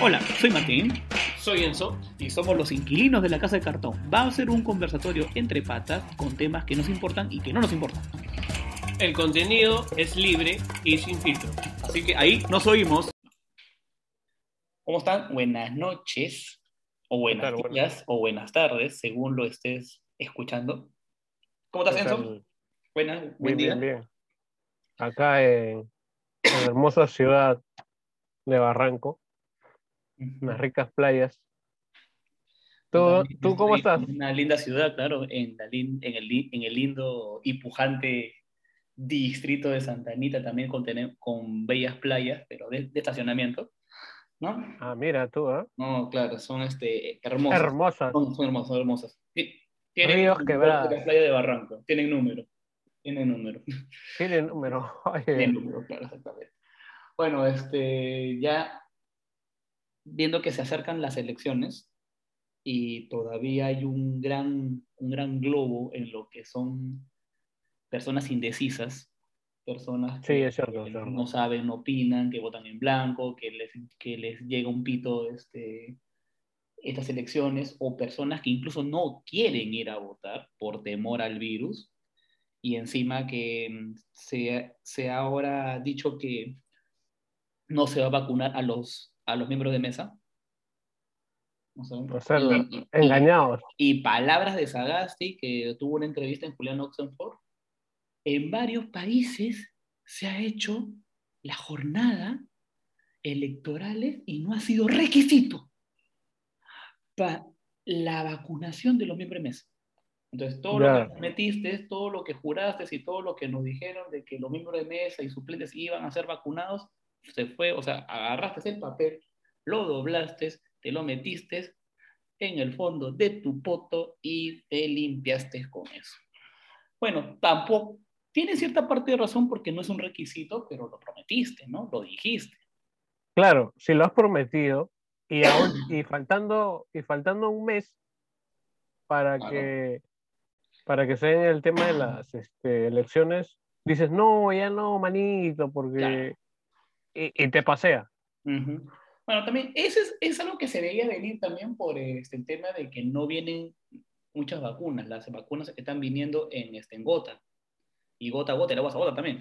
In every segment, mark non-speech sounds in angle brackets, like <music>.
Hola, soy Martín Soy Enzo. y somos los inquilinos de la Casa de Cartón. Va a ser un conversatorio entre patas con temas que nos importan y que no nos importan. El contenido es libre y sin filtro. Así que ahí nos oímos. ¿Cómo están? Buenas noches, o buenas tal? Buenas. días, o buenas tardes, según lo estés escuchando. ¿Cómo estás, ¿Qué Enzo? Buenas, Bien, buen día. bien, bien. Acá en, en la hermosa ciudad de Barranco. <laughs> unas ricas playas. ¿Tú, También ¿tú cómo estás? Una linda ciudad, claro, en, la en, el, en el lindo y pujante distrito de Santa Anita, también con, tene- con bellas playas, pero de, de estacionamiento, ¿no? Ah, mira tú, ¿eh? No, claro, son este, hermosas. Hermosas. Son, son hermosas, son hermosas. Ti- Tienen Ríos quebradas. la playa de Barranco, tienen número, tienen número. Tiene número. <laughs> Tienen número, claro, exactamente. Bueno, este, ya viendo que se acercan las elecciones y todavía hay un gran, un gran globo en lo que son personas indecisas, personas Sí, que es cierto, es cierto. no saben, no opinan, que votan en blanco, que les, que les llega un pito este, estas elecciones, o personas que incluso no quieren ir a votar por temor al virus, y encima que mm, se, se ha ahora dicho que no se va a vacunar a los, a los miembros de mesa. O sea, O sea, y- y- y- engañados. y palabras de Sagasti, que tuvo una entrevista en Julián Oxenford, en varios países se ha hecho la jornada electorales y no ha sido requisito para la vacunación de los miembros de mesa. Entonces, todo Ya. lo que prometiste, todo lo que juraste y todo lo que nos dijeron de que los miembros de mesa y suplentes iban a ser vacunados, se fue, o sea, agarraste el papel, lo doblaste, te lo metiste en el fondo de tu poto y te limpiaste con eso. Bueno, tampoco, tiene cierta parte de razón porque no es un requisito, pero lo prometiste, ¿no? Lo dijiste. Claro, si lo has prometido y, aún, y, faltando, y faltando un mes para Claro. que, para que se den el tema de las este, elecciones, dices, no, ya no, manito, porque... Claro. Y, y te pasea. Bueno, también, eso es, es algo que se veía venir también por este, el tema de que no vienen muchas vacunas. Las vacunas están viniendo en, este, en gota. Y gota a gota, el agua a gota también.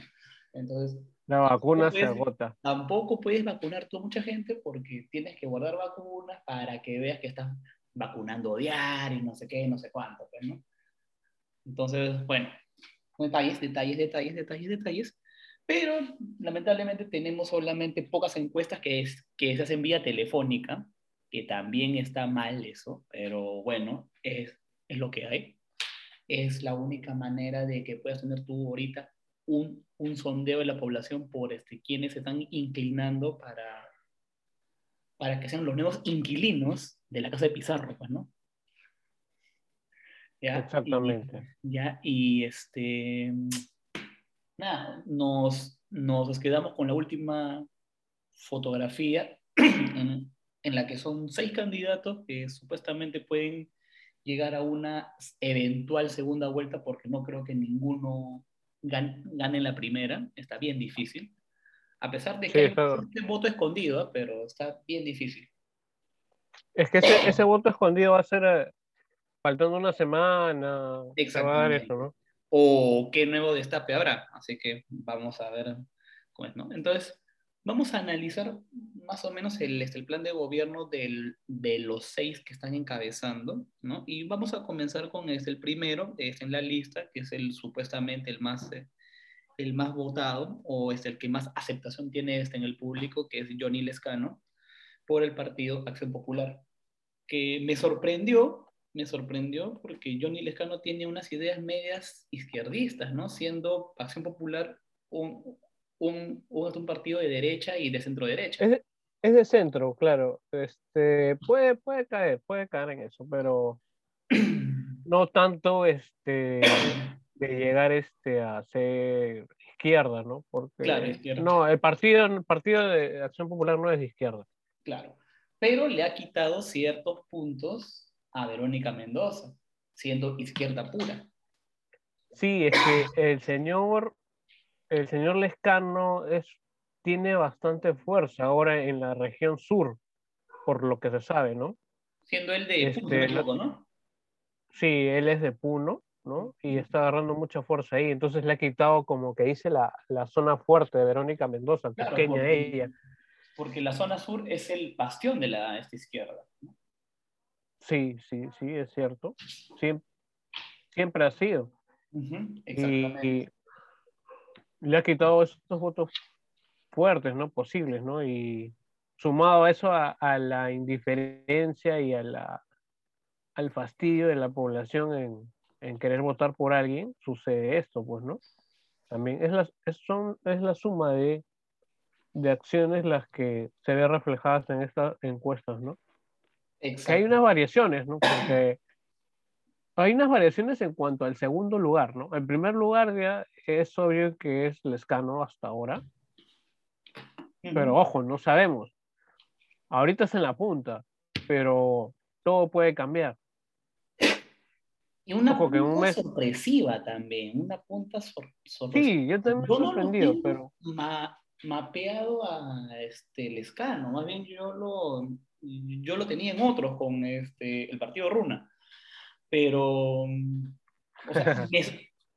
Entonces, La vacuna se agota. tampoco puedes vacunar tú a mucha gente porque tienes que guardar vacunas para que veas que estás vacunando diario y no sé qué, no sé cuánto, pues, ¿no? Entonces, bueno, detalles, detalles, detalles, detalles, detalles. Pero lamentablemente tenemos solamente pocas encuestas que, es, que se hacen vía telefónica, que también está mal eso, pero bueno, es, es lo que hay. Es la única manera de que puedas tener tú ahorita un, un sondeo de la población por este, quienes se están inclinando para, para que sean los nuevos inquilinos de la casa de Pizarro, pues, ¿no? ¿Ya? Exactamente. Y, ya, y este, nada, nos, nos quedamos con la última fotografía <clears throat> en, en la que son seis candidatos que supuestamente pueden llegar a una eventual segunda vuelta porque no creo que ninguno gan- gane en la primera, está bien difícil. A pesar de que Sí, hay voto escondido, ¿eh? pero está bien difícil. Es que ese, ese voto escondido va a ser eh, faltando una semana. Se va a dar Exactamente. eso, ¿no? O qué nuevo destape habrá. Así que vamos a ver cómo es, ¿no? Entonces, vamos a analizar más o menos el, este, el plan de gobierno del, de los seis que están encabezando, ¿no? Y vamos a comenzar con este, el primero, este, en la lista, que es el supuestamente el más, eh, el más votado, o es el que más aceptación tiene este en el público, que es Johnny Lescano, por el partido Acción Popular, que me sorprendió me sorprendió porque Johnny Lescano tiene unas ideas medias izquierdistas, ¿no? Siendo Acción Popular un, un, un, un partido de derecha y de centro derecha. Es de, es de centro, claro. Este, puede, puede caer, puede caer en eso, pero <clears throat> no tanto este, de llegar este, a ser izquierda, ¿no? Porque Claro, izquierda. no, el partido, el partido de Acción Popular no es de izquierda. Claro. Pero le ha quitado ciertos puntos a Verónica Mendoza, siendo izquierda pura. Sí, es que el señor, el señor Lescano es, tiene bastante fuerza ahora en la región sur. por lo que se sabe, ¿no? Siendo él de Este, Puno, no. Sí, él es de Puno, ¿no? Y está agarrando mucha fuerza ahí, entonces le ha quitado, como que dice, la, la zona fuerte de Verónica Mendoza, Claro, pequeña porque- ella. Porque la zona sur es el bastión de la esta izquierda. ¿no? Sí, sí, sí, es cierto. Siem- siempre ha sido. Exactamente. y le ha quitado esos votos fuertes, ¿no? Posibles, ¿no? Y sumado a eso a, a la indiferencia y a la, al fastidio de la población en, en querer votar por alguien, sucede esto, pues, ¿no? También es la, es, son, es la suma de, de acciones las que se ve reflejadas en estas encuestas, ¿no? Que hay unas variaciones, ¿no? Porque hay unas variaciones en cuanto al segundo lugar, ¿no? En primer lugar ya es obvio que es Lescano hasta ahora, pero ojo, no sabemos. Ahorita es en la punta, pero todo puede cambiar. Y una Ojo, punta un mes- sorpresiva también, una punta sor- sorpresiva. Sí, yo también Yo no sorprendido, tengo pero ma- mapeado a este Lescano, más bien yo lo, yo lo tenía en otros con este, el partido Runa, pero o sea, <laughs> me,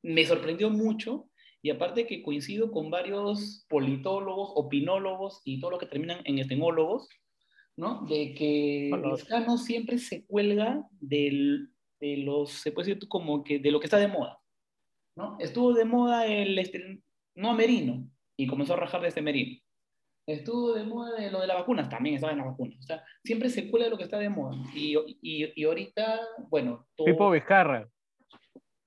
me sorprendió mucho y aparte que coincido con varios politólogos, opinólogos y todos los que terminan en estenólogos, ¿no? De que Hola. Lescano siempre se cuelga del, de los, se puede decir como que de lo que está de moda, ¿no? Estuvo de moda el, este, no Merino, y comenzó a rajar de este Merino. Estuvo de moda de lo de las vacunas, también estaba en las vacunas. O sea, siempre se cuela lo que está de moda. Y, y, y ahorita, bueno, todo, Pipo Vizcarra.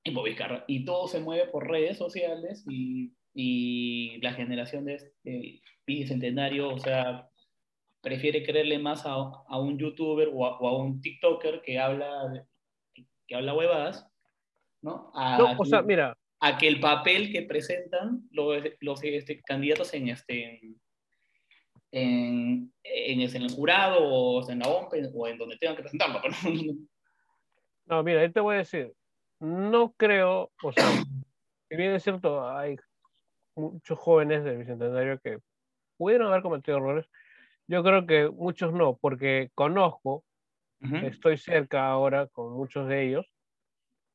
Tipo Vizcarra, y todo se mueve por redes sociales y, y la generación de este bicentenario, o sea, prefiere creerle más a, a un youtuber o a, o a un tiktoker que habla, que habla huevadas, ¿no? A, No, o sea, mira, a que el papel que presentan los, los este, candidatos en este en, en, en el jurado o en la OMP o en donde tengan que presentarlo. No, mira, yo te voy a decir, no creo, o sea, si bien es cierto, hay muchos jóvenes del Bicentenario que pudieron haber cometido errores, yo creo que muchos no, porque conozco, estoy cerca ahora con muchos de ellos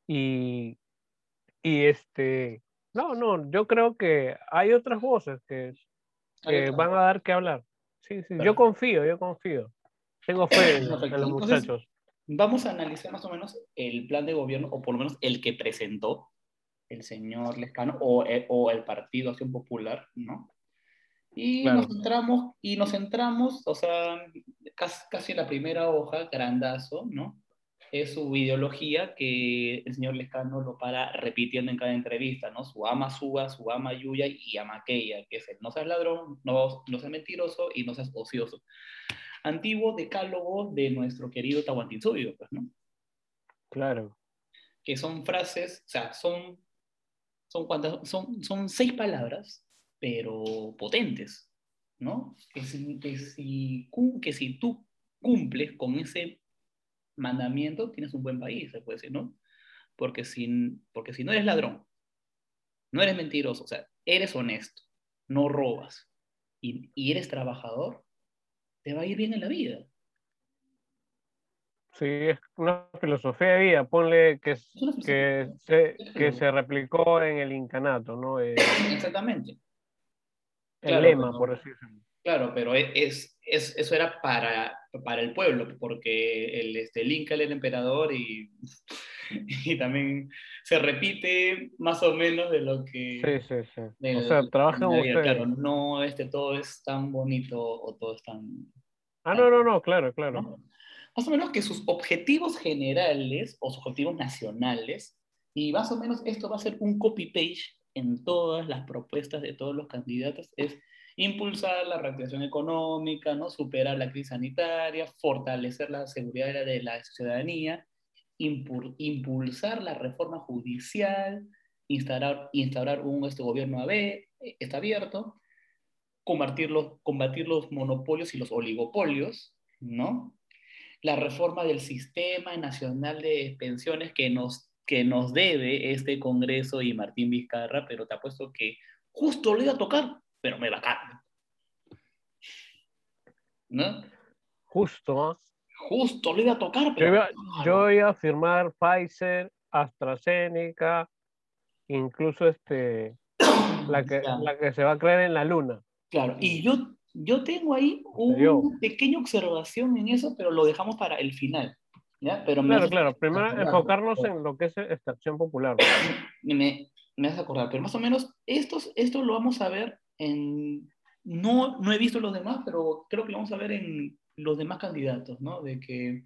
y, y este, no, no, yo creo que hay otras voces que, que van a dar que hablar. Sí, sí, yo confío, yo confío. Tengo fe en, los Entonces, muchachos. Vamos a analizar más o menos el plan de gobierno, o por lo menos el que presentó el señor Lescano o, el- o el Partido Acción Popular, ¿no? Y Claro. nos centramos, y nos centramos, o sea, casi, casi en la primera hoja, grandazo, ¿no? Es su ideología que el señor Lescano lo para repitiendo en cada entrevista, ¿no? Su ama suba, su ama yuya y ama aquella, que es el no seas ladrón, no, no seas mentiroso y no seas ocioso. Antiguo decálogo de nuestro querido Tahuantinsuyo, pues, ¿no? Claro. que son frases, o sea, son, son, cuantas, son, son seis palabras, pero potentes, ¿no? Que si, que, si, cum- que si tú cumples con ese mandamiento, tienes un buen país, se puede decir, ¿no? Porque si, porque si no eres ladrón, no eres mentiroso, o sea, eres honesto, no robas y, y eres trabajador, te va a ir bien en la vida. Sí, es una filosofía de vida, ponle que, que, se, que se replicó en el incanato, ¿no? Eh, <coughs> Exactamente. el Claro, lema, pero- por decirlo. Claro, pero e- es, es, eso era para, para el pueblo, porque el, este, el Inca era el emperador y, <laughs> y también se repite más o menos de lo que... Sí, sí, sí. O sea, trabajan ustedes. Claro, no este, todo es tan bonito o todo es tan... Ah, no, no, no, claro, claro. ¿no? Más o menos que sus objetivos generales o sus objetivos nacionales, y más o menos esto va a ser un copy-page en todas las propuestas de todos los candidatos, es impulsar la reactivación económica, ¿no? superar la crisis sanitaria, fortalecer la seguridad de la ciudadanía, impul- impulsar la reforma judicial, instaurar, instaurar un este, gobierno AB, eh, está abierto, combatir los, combatir los monopolios y los oligopolios, ¿no? La reforma del sistema nacional de pensiones que nos, que nos debe este Congreso y Martín Vizcarra, pero te apuesto que justo le iba a tocar, pero me va a caer. ¿No? Justo. Justo, lo iba a tocar, Yo pero... iba, yo iba a firmar Pfizer, AstraZeneca, incluso este, <coughs> la que, Claro. la que se va a crear en la luna. Claro, y yo, yo tengo ahí una pequeña observación en eso, pero lo dejamos para el final. ¿ya? Pero me Claro, hace claro. Primero acordar, enfocarnos en lo que es esta acción popular. <coughs> Me, me hace acordar, pero más o menos estos, esto lo vamos a ver en... No, no he visto los demás, pero creo que lo vamos a ver en los demás candidatos, ¿no? De que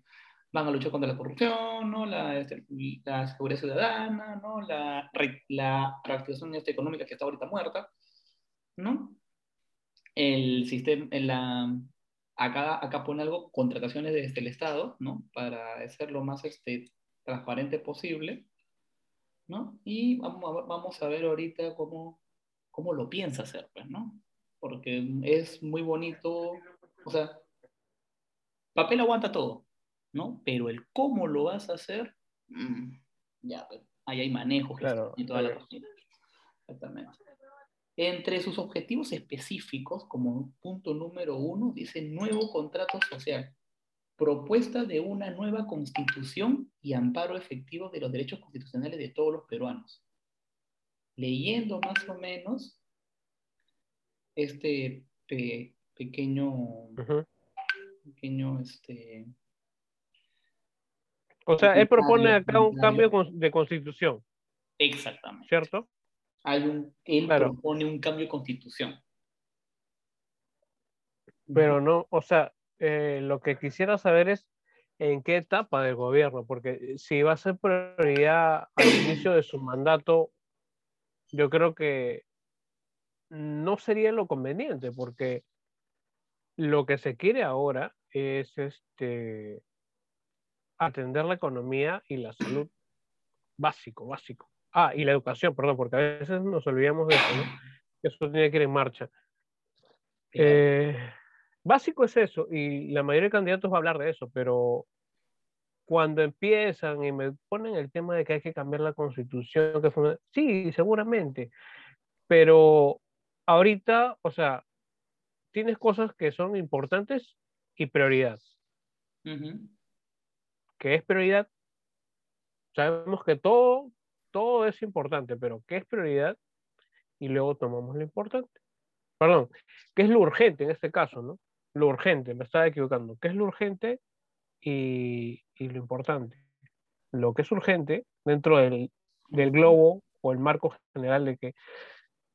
van a luchar contra la corrupción, ¿no? La, este, la seguridad ciudadana, ¿no? La, la reactivación este, económica que está ahorita muerta, ¿no? El sistema, la, acá, acá pone algo, contrataciones desde el Estado, ¿no? Para ser lo más este, transparente posible, ¿no? Y vamos a ver, vamos a ver ahorita cómo, cómo lo piensa hacer, pues, ¿no? Porque es muy bonito, o sea, papel aguanta todo, ¿no? Pero el cómo lo vas a hacer, mm, ya, pues, ahí hay manejo Claro, y toda la eh. cosa. Exactamente. Entre sus objetivos específicos, como punto número uno, dice nuevo contrato social, propuesta de una nueva constitución y amparo efectivo de los derechos constitucionales de todos los peruanos. Leyendo más o menos este pe- pequeño, pequeño, este, O sea, él propone acá un cambio de constitución, exactamente. ¿cierto? Hay un, él Claro. propone un cambio de constitución. Pero no, o sea, eh, lo que quisiera saber es en qué etapa del gobierno, porque si va a ser prioridad al inicio de su mandato, yo creo que no sería lo conveniente, porque lo que se quiere ahora es este atender la economía y la salud básico, básico. Ah, y la educación, perdón, porque a veces nos olvidamos de eso, ¿no? Eso tiene que ir en marcha. Eh, básico es eso, y la mayoría de candidatos va a hablar de eso, pero cuando empiezan y me ponen el tema de que hay que cambiar la constitución, que fue- sí, seguramente, pero ahorita, o sea, tienes cosas que son importantes y prioridad. Ujú. ¿Qué es prioridad? Sabemos que todo, todo es importante, pero ¿qué es prioridad? Y luego tomamos lo importante. Perdón, ¿qué es lo urgente en este caso, no? Lo urgente, me estaba equivocando. ¿Qué es lo urgente y, y lo importante? Lo que es urgente dentro del, del globo o el marco general de que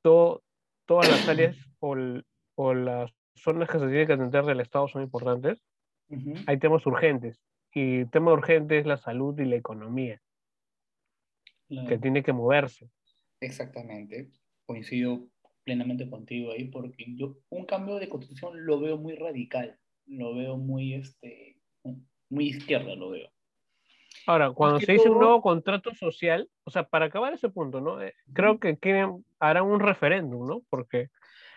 todo, todas las áreas o, el- o las zonas que se tienen que atender del Estado son importantes, Ujú. hay temas urgentes. Y el tema urgente es la salud y la economía, que tiene que moverse. Exactamente, coincido plenamente contigo ahí, porque yo un cambio de constitución lo veo muy radical, lo veo muy, este, muy izquierda, lo veo. Ahora, cuando se dice un nuevo contrato social, o sea, para acabar ese punto, ¿no? Eh, creo que quieren, harán un referéndum, ¿no? Porque,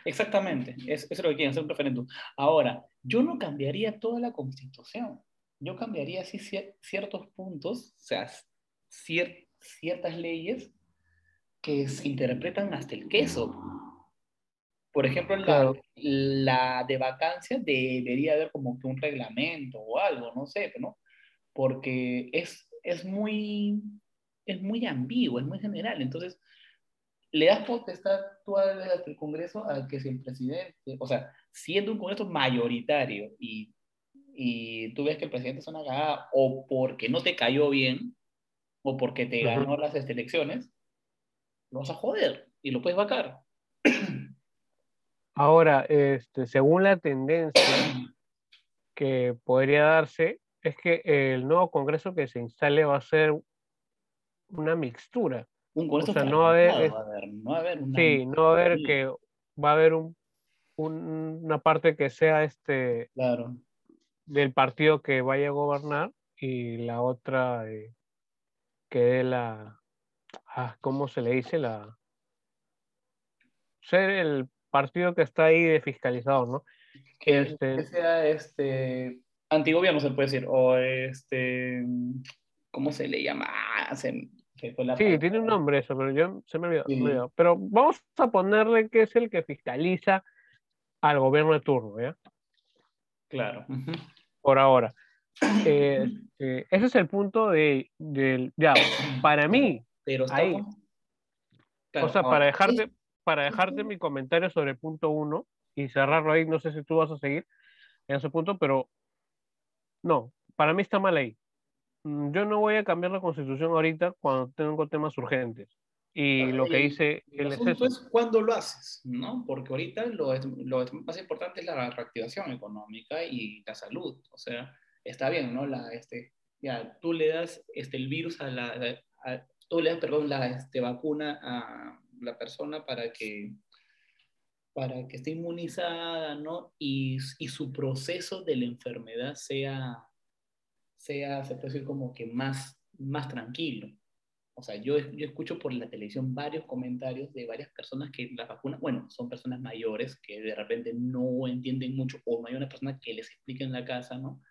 Exactamente, es, eso es lo que quieren hacer un referéndum. Ahora, yo no cambiaría toda la constitución, yo cambiaría cier- ciertos puntos, o sea, cier- ciertas leyes que se interpretan hasta el queso. Por ejemplo, la, Claro. la de vacancia debería haber como que un reglamento o algo, no sé, ¿no? Porque es, es, muy, es muy ambiguo, es muy general. Entonces, le das potestad tú al Congreso a que si el presidente, o sea, siendo un Congreso mayoritario y, y tú ves que el presidente es una cagada o porque no te cayó bien o porque te Ujú. ganó las elecciones, lo vas a joder y lo puedes vacar. Ahora, este, según la tendencia que podría darse, es que el nuevo Congreso que se instale va a ser una mixtura. Un Congreso O sea, no va a haber- fragmentado, va a haber, no va a haber una... Sí, no va a haber que, va a haber un, un- una parte que sea este, Claro, del partido que vaya a gobernar y la otra eh, que dé la, ah, ¿cómo se le dice? La, ser el partido que está ahí de fiscalizador, ¿no? que, Este- que sea este antigobierno se puede decir, o este, ¿cómo se le llama? Ah, se- se fue la Sí, palabra. tiene un nombre eso, pero yo se me olvidó. me. Pero vamos a ponerle que es el que fiscaliza al gobierno de turno, ¿ya? Claro. por ahora. Eh, eh, ese es el punto de, del, ya, para mí, Pero ahí. Claro, o sea, ahora, para dejarte, para dejarte mi comentario sobre el punto uno y cerrarlo ahí, no sé si tú vas a seguir en ese punto, pero no, para mí está mal ahí. Mm, Yo no voy a cambiar la constitución ahorita cuando tengo temas urgentes. Y lo que el- dice El es asunto eso. es cuándo lo haces, ¿no? Porque ahorita lo, es- lo más importante es la reactivación económica y la salud. O sea, está bien, ¿no? La, este, ya, tú le das este, el virus a la... a- tú le das, perdón, la este, vacuna a la persona para que para que esté inmunizada, ¿no? Y, y su proceso de la enfermedad sea, sea, se puede decir como que más, más tranquilo. O sea, yo, yo escucho por la televisión varios comentarios de varias personas que las vacunas, bueno, son personas mayores que de repente no entienden mucho o no hay una persona que les explique en la casa, ¿no?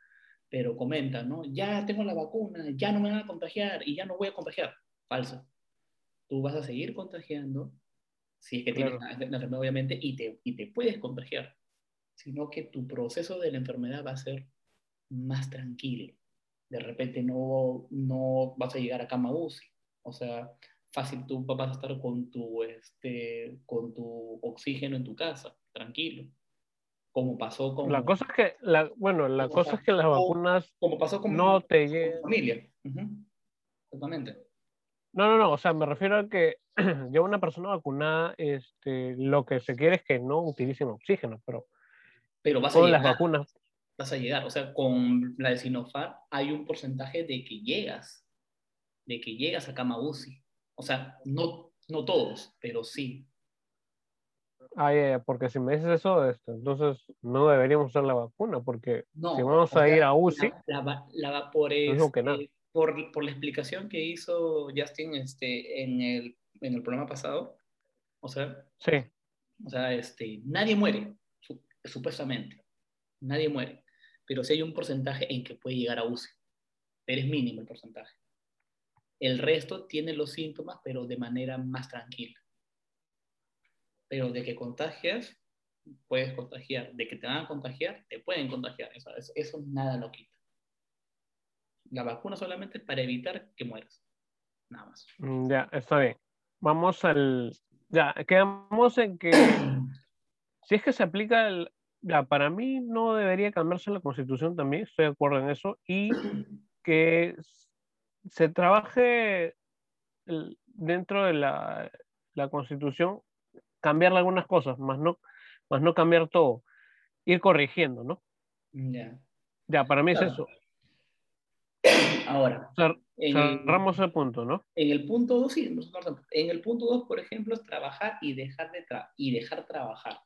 Pero comentan, ¿no? Ya tengo la vacuna, ya no me van a contagiar y ya no voy a contagiar. Falso. Tú vas a seguir contagiando, si es que Claro. tienes la, enfermedad, obviamente, y te, y te puedes contagiar, sino que tu proceso de la enfermedad va a ser más tranquilo. De repente no, no vas a llegar a cama UCI. O sea, fácil tú vas a estar con tu, este, con tu oxígeno en tu casa, tranquilo. Como pasó con, La cosa es que, la, bueno, la cosa es que las vacunas como pasó con, no te llegan. familia. Ujú. Exactamente. No, no, no, o sea, me refiero a que <clears throat> ya una persona vacunada, este, lo que se quiere es que no utilicen oxígeno, pero Pero vas a todas las llegar. vacunas, vas a llegar. O sea, con la de Sinopharm hay un porcentaje de que llegas, de que llegas a cama UCI. O sea, no, no todos, pero sí. ah, ya, ya, porque si me dices eso, este, entonces no deberíamos usar la vacuna, porque No, si vamos a ir a UCI, La, la la por, No digo que este, nada. Por, por la explicación que hizo Justin este, en, el, en el programa pasado. O sea, sí, o sea este, nadie muere, su- supuestamente. Nadie muere. Pero sí hay un porcentaje en que puede llegar a UCI. Pero es mínimo el porcentaje. El resto tiene los síntomas, pero de manera más tranquila. Pero de que contagias, puedes contagiar. De que te van a contagiar, te pueden contagiar. Eso, eso- eso nada lo quita. La vacuna solamente para evitar que mueras. Nada más. mm, ya, está bien. Vamos al, ya, quedamos en que <coughs> si es que se aplica, el, ya, para mí no debería cambiarse la constitución también, estoy de acuerdo en eso, y <coughs> que se trabaje el- dentro de la, la constitución, cambiarle algunas cosas, más no, más no cambiar todo, ir corrigiendo, ¿no? Ya. Ya, para mí es eso. Ahora, Cer- en cerramos el punto, ¿no? En el punto 2, sí, en el punto 2, por ejemplo, es trabajar y dejar, de tra- y dejar trabajar.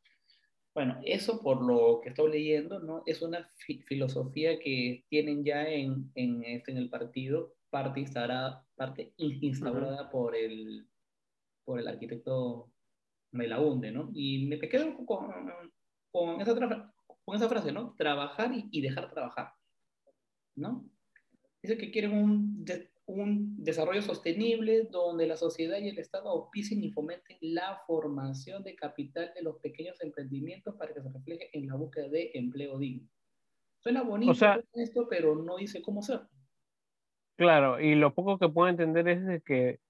Bueno, eso por lo que estoy leyendo, ¿no? Es una fi- filosofía que tienen ya en, en, este, en el partido, parte instaurada, parte instaurada por, el, por el arquitecto Melaunde, ¿no? Y me quedo con, con, esa, con esa frase, ¿no? Trabajar y, y dejar trabajar, ¿no? Dice que quieren un, de- un desarrollo sostenible donde la sociedad y el Estado auspicien y fomenten la formación de capital de los pequeños emprendimientos para que se refleje en la búsqueda de empleo digno. Suena bonito O sea- esto, pero no dice cómo hacerlo. Claro, y lo poco que puedo entender es de que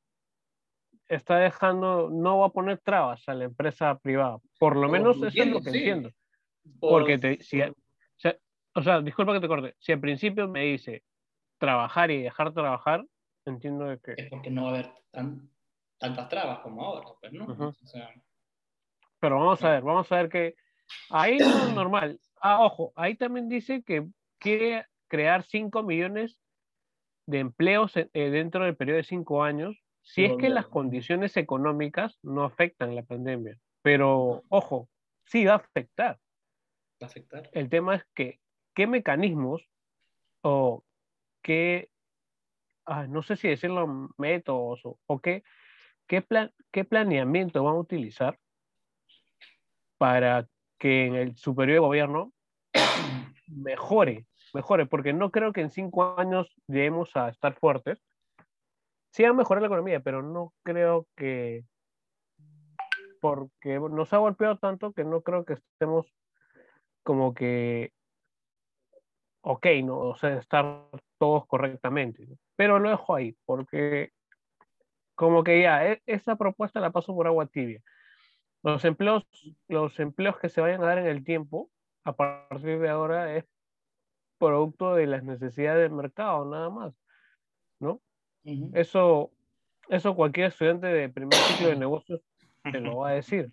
está dejando, no va a poner trabas a la empresa privada. Por lo menos eso es lo que sí. entiendo. Por- Porque te, si, o sea, disculpa que te corte, si al principio me dice trabajar y dejar trabajar, entiendo de que, es porque no va a haber tan- tantas trabas como ahora, pues, ¿no? O sea, pero vamos a ver, vamos a ver que ahí no es normal. Ah, ojo, ahí también dice que quiere crear 5 millones de empleos eh, dentro del periodo de 5 años, si Sí, es que las condiciones económicas no afectan la pandemia. Pero, ojo, sí va a afectar. va a afectar. El tema es que, ¿qué mecanismos o qué, ah, no sé si decirlo métodos o, qué, qué, plan, qué planeamiento van a utilizar para que en el superior gobierno <coughs> mejore, mejore, porque no creo que en cinco años lleguemos a estar fuertes. Sí va a mejorar la economía, pero no creo que, porque nos ha golpeado tanto que no creo que estemos como que ok, ¿no? O sea, estar todos correctamente. Pero lo dejo ahí, porque como que ya, e, esa propuesta la paso por agua tibia. Los empleos, los empleos que se vayan a dar en el tiempo, a partir de ahora, es producto de las necesidades del mercado, nada más, ¿no? Eso, eso cualquier estudiante de primer ciclo de negocios te lo va a decir.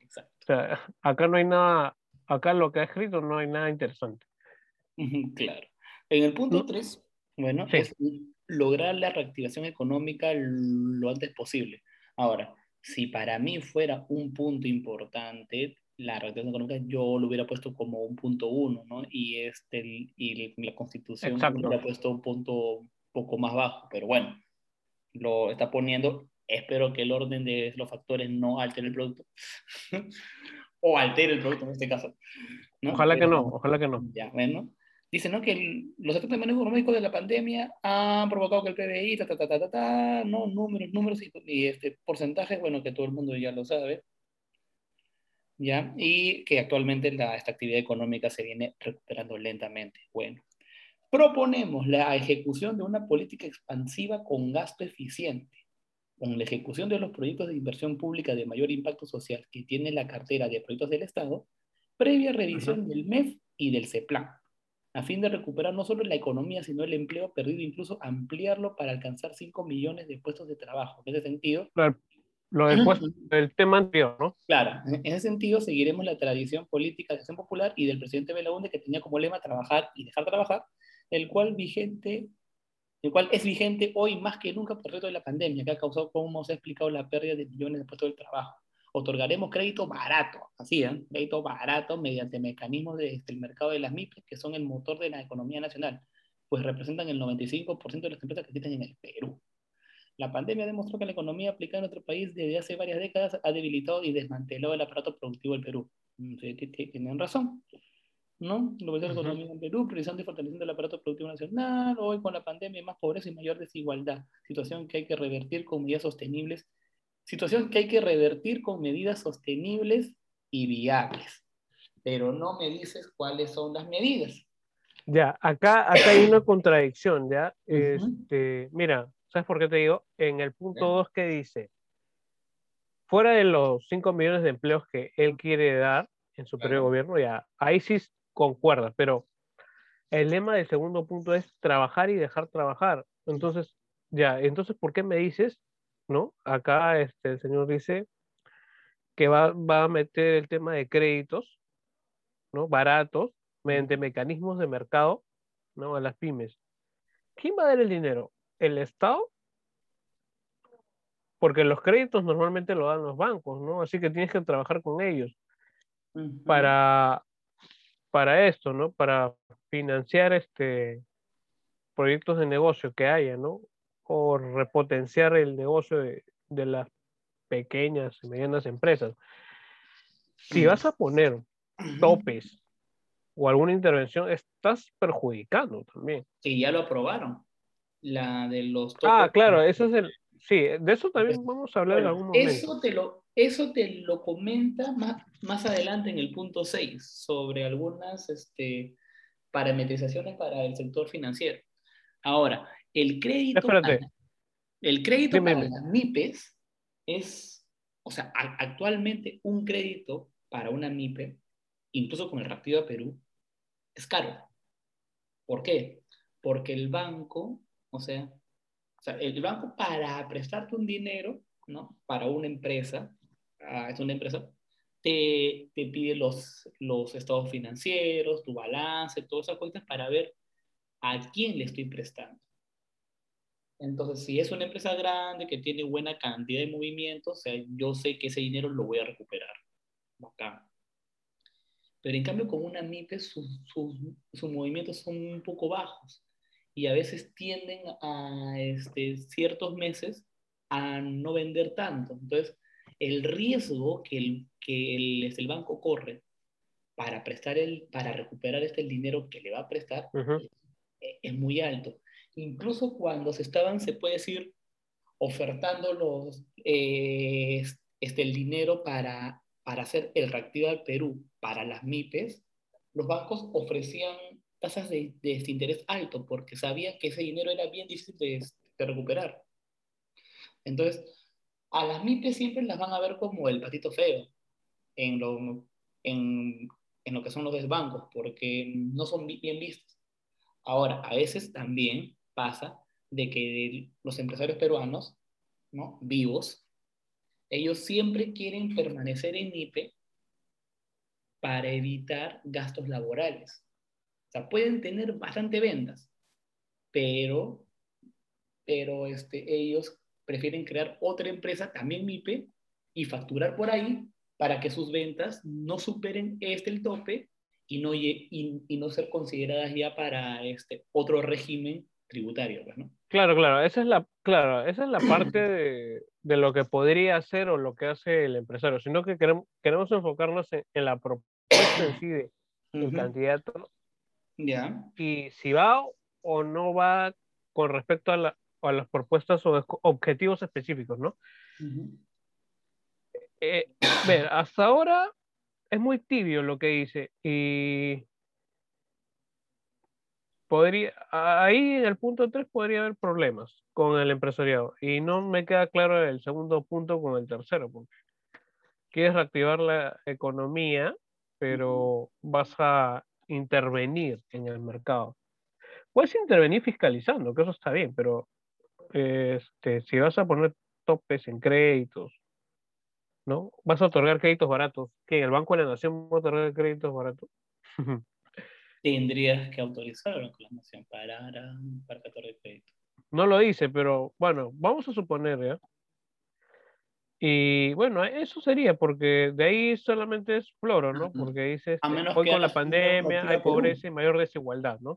Exacto. O sea, acá no hay nada, acá lo que ha escrito no hay nada interesante. Claro. En el punto 3, bueno, es lograr la reactivación económica lo antes posible. Ahora, si para mí fuera un punto importante, la reactivación económica yo lo hubiera puesto como un punto uno, ¿no? Y, este, y la constitución lo hubiera puesto un punto poco más bajo, pero bueno, lo está poniendo, espero que el orden de los factores no altere el producto, <laughs> o altere el producto en este caso. Ojalá que no, ojalá que no. Ya, bueno. Dice, ¿no? Que los efectos económicos de la pandemia han provocado que el PBI, ta, ta, ta, ta, ta, no, números, números y, este porcentaje, bueno, que todo el mundo ya lo sabe, ¿ya? Y que actualmente la, esta actividad económica se viene recuperando lentamente. Bueno, proponemos la ejecución de una política expansiva con gasto eficiente, con la ejecución de los proyectos de inversión pública de mayor impacto social que tiene la cartera de proyectos del Estado, previa revisión del MEF y del CEPLAN a fin de recuperar no solo la economía, sino el empleo perdido, incluso ampliarlo para alcanzar 5 millones de puestos de trabajo. En ese sentido... lo del tema anterior, ¿no? Claro, en ese sentido seguiremos la tradición política de acción popular y del presidente Belaunde que tenía como lema trabajar y dejar trabajar, el cual vigente el cual es vigente hoy más que nunca por el reto de la pandemia, que ha causado, como se ha explicado, la pérdida de millones de puestos de trabajo otorgaremos crédito barato, así, ¿eh? crédito barato mediante mecanismos del este, mercado de las MIPES, que son el motor de la economía nacional, pues representan el 95% de las empresas que existen en el Perú. La pandemia demostró que la economía aplicada en nuestro país desde hace varias décadas ha debilitado y desmantelado el aparato productivo del Perú. Mm, tienen razón. ¿no? Lo que es la economía en Perú, priorizando y fortaleciendo el aparato productivo nacional. Hoy con la pandemia hay más pobreza y mayor desigualdad, situación que hay que revertir con medidas sostenibles Situación que hay que revertir con medidas sostenibles y viables. Pero no me dices cuáles son las medidas. Ya, acá, acá hay una <clears throat> contradicción, ¿ya? este, mira, ¿sabes por qué te digo? En el punto 2 que dice, fuera de los 5 millones de empleos que él quiere dar en su periodo de gobierno, ya, ahí sí concuerda, pero el lema del segundo punto es trabajar y dejar trabajar. Entonces, ya, entonces, ¿por qué me dices ¿no? Acá este, el señor dice que va, a meter el tema de créditos, ¿no? Baratos, mediante mecanismos de mercado, ¿no? A las pymes. ¿Quién va a dar el dinero? ¿El Estado? Porque los créditos normalmente lo dan los bancos, ¿no? Así que tienes que trabajar con ellos para, para esto, ¿no? Para financiar este proyectos de negocio que haya, ¿no? O repotenciar el negocio de, las pequeñas y medianas empresas. Si vas a poner topes o alguna intervención, estás perjudicando también. Sí, ya lo aprobaron. La de los topes. Ah, claro, eso es el. Sí, de eso también vamos a hablar en algún momento. Eso te lo, eso te lo comenta más, más adelante en el punto 6, sobre algunas este, parametrizaciones para el sector financiero. Ahora, el crédito, el crédito para las MIPES es, o sea, actualmente un crédito para una MIPE, incluso con el Reactiva Perú, es caro. ¿Por qué? Porque el banco, o sea, el banco para prestarte un dinero, ¿no? Para una empresa, ah, es una empresa, te, te, pide los, los estados financieros, tu balance, todas esas cosas para ver a quién le estoy prestando. Entonces, si es una empresa grande que tiene buena cantidad de movimientos, o sea, yo sé que ese dinero lo voy a recuperar. Bacán. Pero en cambio, con una MIPE, sus, movimientos son un poco bajos y a veces tienden a este, ciertos meses a no vender tanto. Entonces, el riesgo que el, que el, este, el banco corre para, prestar el, para recuperar este el dinero que le va a prestar es muy alto incluso cuando se estaban, se puede decir, ofertando los, eh, este, el dinero para, para hacer el reactivo al Perú para las MIPES, los bancos ofrecían tasas de, de interés alto, porque sabían que ese dinero era bien difícil de, de recuperar. Entonces, a las MIPES siempre las van a ver como el patito feo en lo, en, en lo que son los desbancos, porque no son bien vistos. Ahora, a veces también pasa de que los empresarios peruanos, ¿no? vivos, ellos siempre quieren permanecer en IPE para evitar gastos laborales. O sea, pueden tener bastante ventas, pero, pero este, ellos prefieren crear otra empresa, también MIPE, y facturar por ahí para que sus ventas no superen este el tope y no, y, y no ser consideradas ya para este otro régimen tributario. Pues, ¿no? Claro, claro, esa es la, claro, esa es la parte <clears throat> de, de, lo que podría hacer o lo que hace el empresario, sino que queremos, queremos enfocarnos en, en la propuesta en sí de, del uh -huh. candidato ya. y si va o no va con respecto a, la, a las propuestas o objetivos específicos, ¿no? Uh -huh. eh, ver, hasta ahora es muy tibio lo que dice y podría, ahí en el punto 3 podría haber problemas con el empresariado y no me queda claro el segundo punto con el tercero, porque quieres reactivar la economía, pero vas a intervenir en el mercado. Puedes intervenir fiscalizando, que eso está bien, pero este, si vas a poner topes en créditos, ¿no? Vas a otorgar créditos baratos, que el Banco de la Nación va a otorgar créditos baratos. Tendrías que autorizar la Nación para, para otorgar crédito. No lo dice, pero bueno, vamos a suponer, ¿ya? Y bueno, eso sería, porque de ahí solamente es floro, ¿no? Porque dice, este, hoy con la pandemia hay pobreza y mayor desigualdad, ¿no?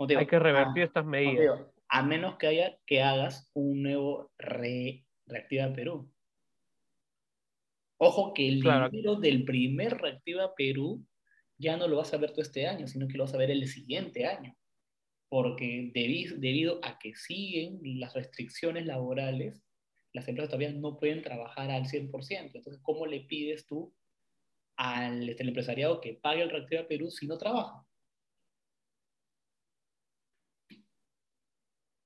Digo, hay que revertir a, estas medidas. Digo, a menos que haya que hagas un nuevo re, Reactiva Perú. Ojo que el claro. dinero del primer Reactiva Perú ya no lo vas a ver tú este año, sino que lo vas a ver el siguiente año. Porque debido, debido a que siguen las restricciones laborales, las empresas todavía no pueden trabajar al 100%. Entonces, ¿cómo le pides tú al este, empresariado que pague el Reactiva Perú si no trabaja?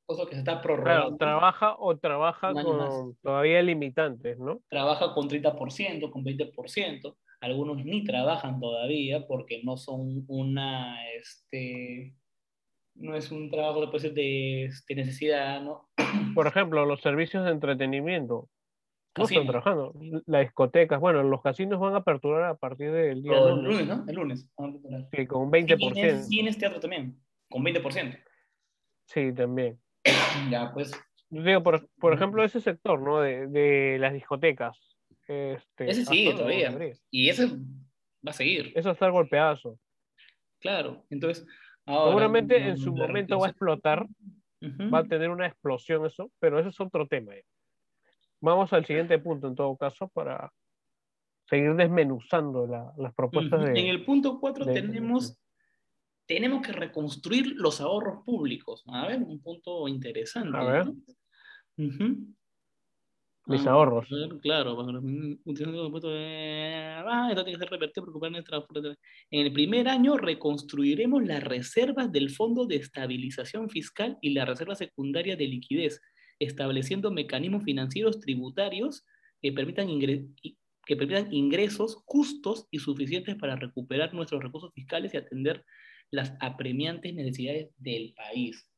Cosa que se está prorrogando. Claro, trabaja o trabaja con más. todavía limitantes, ¿no? Trabaja con 30%, con 20%. Algunos ni trabajan todavía porque no son una, este, no es un trabajo de, de, de necesidad, ¿no? <clears throat> Por ejemplo, los servicios de entretenimiento. No están trabajando. Las discotecas, bueno, los casinos van a aperturar a partir del día lunes. lunes. ¿no? El lunes. Sí, con un 20%. Cines, cines, teatro también, con 20%. Sí, también. <clears throat> Ya, pues. Digo, por, por ejemplo, ese sector, ¿no? De, de las discotecas. Este, ese sigue todavía. Y ese va a seguir. Eso está golpeazo. Claro, entonces. Ahora, Seguramente en su momento va a explotar, uh -huh. va a tener una explosión eso, pero ese es otro tema. Vamos al siguiente punto en todo caso para seguir desmenuzando la, las propuestas uh -huh. de... En el punto 4 tenemos, tenemos que reconstruir los ahorros públicos. A ver, un punto interesante. A ver. ¿no? Uh -huh. Mis ah, ahorros. Claro, ah, esto tiene que ser revertido por nuestra... En el primer año reconstruiremos las reservas del Fondo de Estabilización Fiscal y la reserva secundaria de liquidez, estableciendo mecanismos financieros tributarios que permitan, ingres que permitan ingresos justos y suficientes para recuperar nuestros recursos fiscales y atender las apremiantes necesidades del país.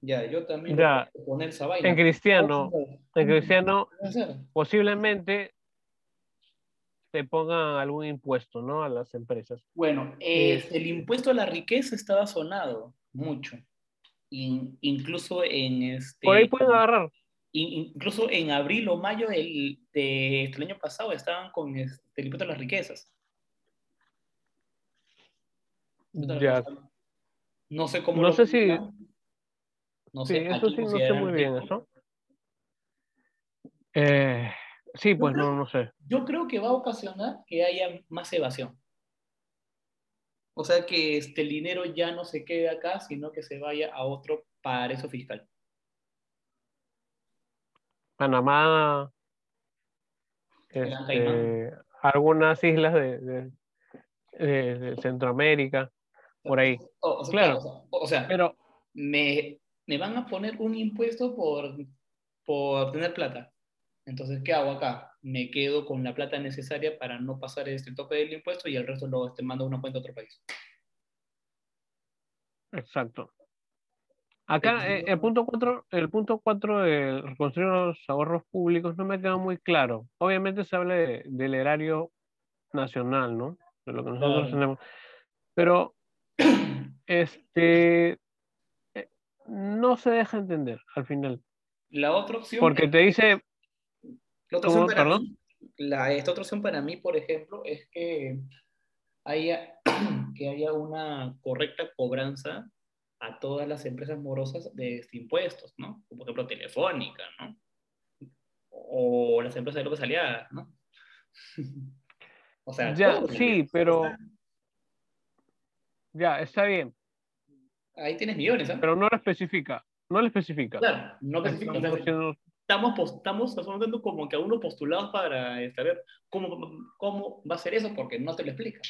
Ya, yo también ya, poner esa vaina. En cristiano, en cristiano, posiblemente te pongan algún impuesto, ¿no? A las empresas. Bueno, eh, el impuesto a la riqueza estaba sonado mucho. In, incluso en este. Por ahí pueden agarrar. In, incluso en abril o mayo del, de, del año pasado estaban con este, el impuesto a las riquezas. Ya. No sé cómo. No sé si. No sí, sé, eso sí, no sé muy bien eso. Eh, sí, pues creo, no, no sé. Yo creo que va a ocasionar que haya más evasión. O sea, que este, el dinero ya no se quede acá, sino que se vaya a otro paraíso fiscal. Panamá, este, algunas islas de, de, de, de Centroamérica. por ahí. O, o sea, Claro. o sea, o sea, Pero, me, me van a poner un impuesto por, por tener plata. Entonces, ¿qué hago acá? Me quedo con la plata necesaria para no pasar este tope del impuesto y el resto lo este, mando a una cuenta a otro país. exacto. Acá, eh, el punto 4, el punto 4 de reconstruir los ahorros públicos no me queda muy claro. Obviamente se habla de- del erario nacional, ¿no? De lo que nosotros Claro. tenemos. Pero, <coughs> este, no se deja entender al final. La otra opción, Porque te dice, la otra opción para Perdón. mí, la, esta otra opción para mí, por ejemplo, es que haya, <clears throat> que haya una correcta cobranza a todas las empresas morosas de este impuestos, ¿no? Como por ejemplo Telefónica, ¿no? O las empresas de López Aliadas, ¿no? <laughs> o sea, ya, sí, pero, ya, está bien, ahí tienes millones, ¿ah? pero no lo especifica, no lo especifica. Claro, no especifica, Estamos estamos, estamos dando como que a unos postulados para este, saber cómo, cómo va a ser eso, porque no te lo explica.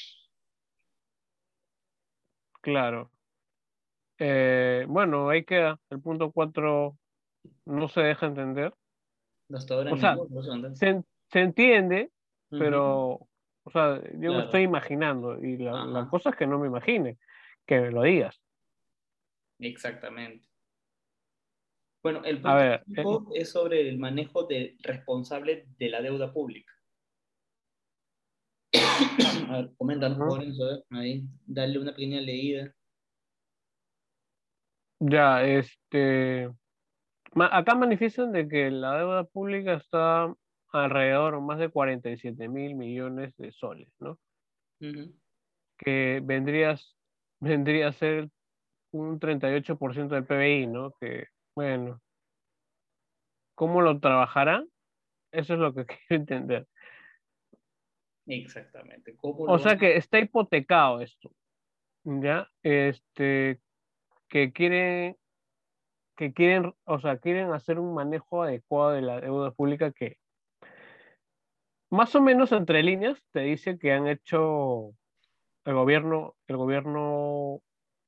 Claro. Eh, bueno, ahí queda. El punto 4 no se deja entender. Hasta ahora O sea, dónde. Se, se entiende, pero, o sea, yo me estoy imaginando y la, la cosa es que no me imagine que me lo digas. Exactamente. Bueno, el punto ver, cinco es sobre el manejo de responsable de la deuda pública. A ver, coméntanos. Lorenzo, eh, ahí, dale una pequeña leída. Ya, este, acá manifiestan de que la deuda pública está alrededor más de 47 mil millones de soles, ¿no? Que vendrías, vendría a ser un 38% del PBI, ¿no? Que, bueno, ¿cómo lo trabajarán? Eso es lo que <laughs> quiero entender. Exactamente. ¿Cómo O sea que está hipotecado esto, ¿ya? Este, que quieren, que quieren, o sea, quieren hacer un manejo adecuado de la deuda pública que más o menos entre líneas te dice que han hecho el gobierno, el gobierno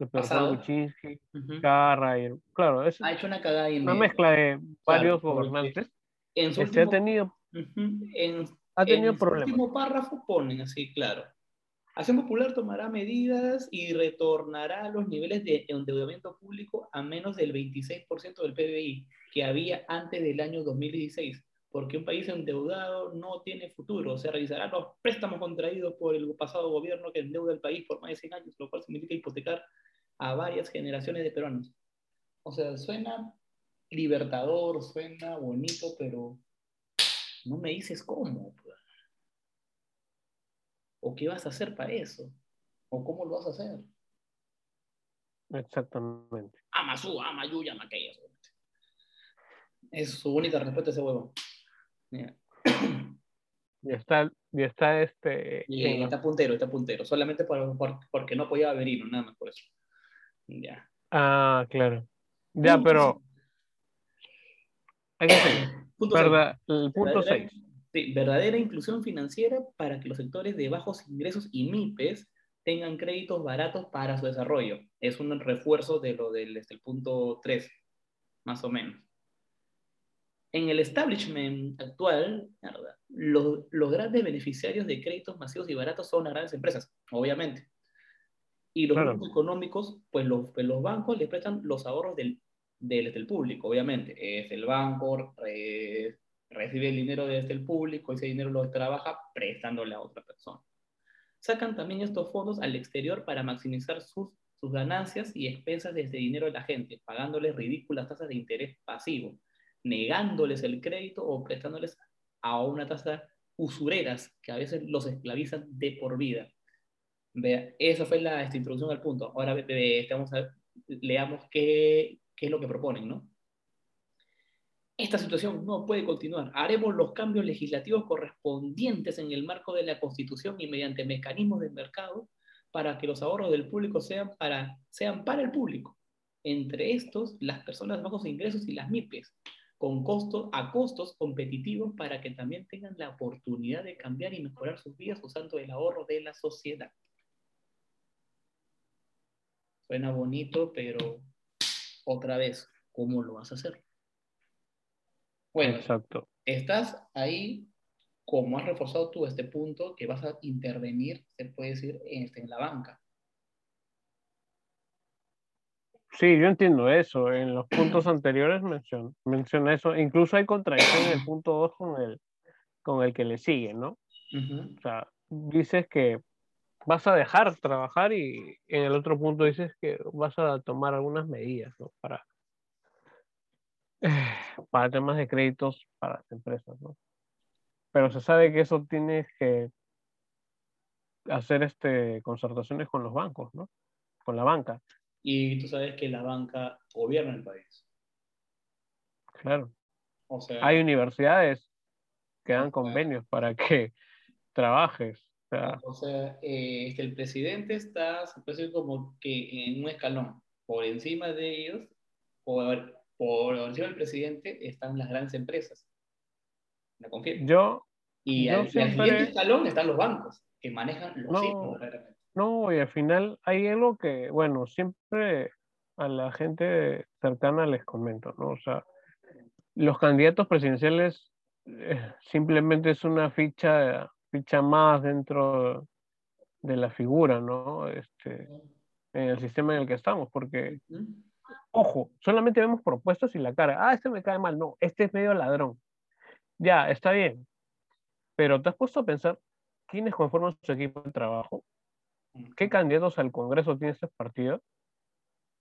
de Pedro Pablo Pasado. Kuczynski, Ujú. Carra y claro, es Ha hecho una cagada una mezcla de varios gobernantes. En su Este ha último- tenido, Ujú. En, ha tenido en problemas. último párrafo ponen así, claro. Acción Popular tomará medidas y retornará a los niveles de endeudamiento público a menos del 26% del PBI que había antes del año 2016, porque un país endeudado no tiene futuro. Se revisarán los préstamos contraídos por el pasado gobierno que endeuda el país por más de 100 años, lo cual significa hipotecar a varias generaciones de peruanos. O sea, suena libertador, suena bonito, pero no me dices cómo. pues. ¿O qué vas a hacer para eso? ¿O cómo lo vas a hacer? Exactamente. Amasu, Amayuya, Maqueya. Es su única respuesta a ese huevo. <clears throat> Y está, y está este. Y está puntero, está puntero. Solamente por, por- porque no podía Verino, nada más por eso. Ya. Ah, claro. Ya, Punto pero hay que seguir. <coughs> Punto seis. Verdad, el punto Verdadera- 6. sí, verdadera inclusión financiera para que los sectores de bajos ingresos y MIPES tengan créditos baratos para su desarrollo. Es un refuerzo de lo del este, el punto 3, más o menos. En el establishment actual, los, los grandes beneficiarios de créditos masivos y baratos son las grandes empresas, obviamente. Y los Claro. grupos económicos, pues los, pues los bancos les prestan los ahorros del, del, del público, obviamente. Es el banco, re- recibe el dinero desde el público, ese dinero lo trabaja prestándole a otra persona. Sacan también estos fondos al exterior para maximizar sus, sus ganancias y expensas de este dinero de la gente, pagándoles ridículas tasas de interés pasivo, negándoles el crédito o prestándoles a una tasa usureras que a veces los esclavizan de por vida. Vea, esa fue la esta introducción al punto. Ahora vamos a leamos qué, qué es lo que proponen, ¿no? Esta situación no puede continuar. Haremos los cambios legislativos correspondientes en el marco de la Constitución y mediante mecanismos de mercado para que los ahorros del público sean para, sean para el público. Entre estos, las personas de bajos ingresos y las MIPES, con costo, a costos competitivos para que también tengan la oportunidad de cambiar y mejorar sus vidas usando el ahorro de la sociedad. Suena bonito, pero otra vez, ¿cómo lo vas a hacer? Bueno, Exacto. estás ahí, como has reforzado tú este punto, que vas a intervenir, se puede decir, en, este, en la banca. Sí, yo entiendo eso. En los puntos anteriores menciona, menciona eso. Incluso hay contradicción en el punto 2 con el, con el que le sigue, ¿no? O sea, dices que vas a dejar trabajar y en el otro punto dices que vas a tomar algunas medidas, ¿no? Para, <sighs> para temas de créditos para las empresas, ¿no? Pero se sabe que eso tienes que hacer este, concertaciones con los bancos, ¿no? Con la banca, Y tú sabes que la banca gobierna el país. claro. O sea, Hay universidades que dan convenios para que trabajes. O sea, o sea eh, este, el presidente está, se puede decir como que en un escalón. Por encima de ellos, por, por encima del presidente, están las grandes empresas. ¿Me confirmo? yo, Y yo al, y al siempre- siguiente escalón están los bancos, que manejan los No. verdaderamente. no, y al final hay algo que, bueno, siempre a la gente cercana les comento, ¿no? O sea, los candidatos presidenciales eh, simplemente es una ficha, ficha más dentro de la figura, ¿no? Este, en el sistema en el que estamos, porque. Ojo, solamente vemos propuestas y la cara. Ah, este me cae mal. No, este es medio ladrón. Ya, está bien. Pero te has puesto a pensar quiénes conforman su equipo de trabajo, qué candidatos al Congreso tiene este partido.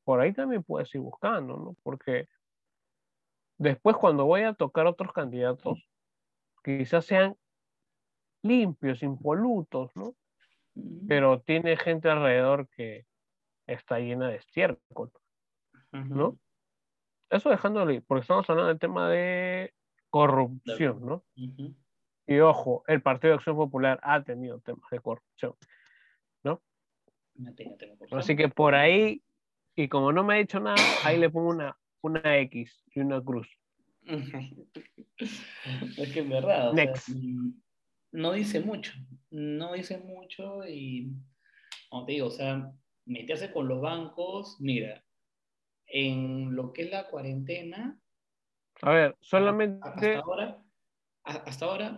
Por ahí también puedes ir buscando, ¿no? Porque después cuando voy a tocar otros candidatos, quizás sean limpios, impolutos, ¿no? Pero tiene gente alrededor que está llena de estiércol. ¿no? Eso dejándolo ahí, porque estamos hablando del tema de corrupción, ¿no? Y ojo, el Partido de Acción Popular ha tenido temas de corrupción. No Así que por ahí, y como no me ha dicho nada, ahí le pongo una, una X y una cruz. <laughs> es que en verdad, o sea, Next. mm, no dice mucho, no dice mucho y, como te digo, o sea, meterse con los bancos, mira, en lo que es la cuarentena, A ver, hasta solamente, ahora, a- hasta ahora,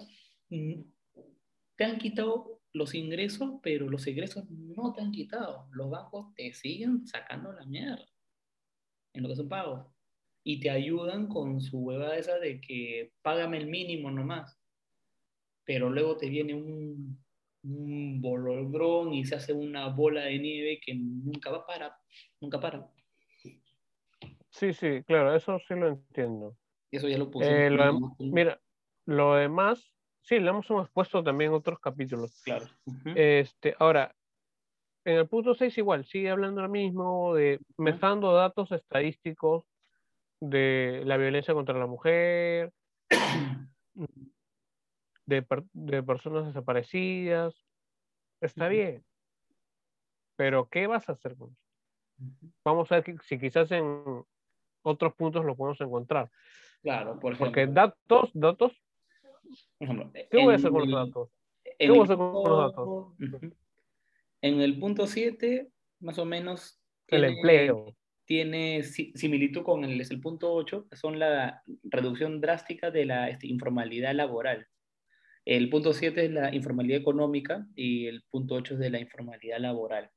te han quitado los ingresos, pero los ingresos no te han quitado. Los bancos te siguen sacando la mierda en lo que son pagos. Y te ayudan con su huevada esa de que págame el mínimo nomás. Pero luego te viene un, un bolodrón y se hace una bola de nieve que nunca va a parar. Nunca para. sí, sí, claro, eso sí lo entiendo. Eso ya lo. Eh, lo el- mira, lo demás, sí, lo hemos expuesto también en otros capítulos. Claro. Ujú. Este, ahora, en el punto 6 igual, sigue hablando lo mismo, de, me está dando datos estadísticos de la violencia contra la mujer, <clears throat> de, per- de personas desaparecidas. Está bien. Pero, ¿qué vas a hacer con eso? Vamos a ver si quizás en otros puntos lo podemos encontrar. Claro, por ejemplo. Porque datos, datos, por ejemplo, ¿qué voy a hacer con el- los datos? ¿Qué voy a el hacer con los punto- datos? En el punto 7, más o menos, El tiene, empleo. tiene si- similitud con el, es el punto 8, que son la reducción drástica de la este, informalidad laboral. El punto 7 es la informalidad económica y el punto 8 es de la informalidad laboral.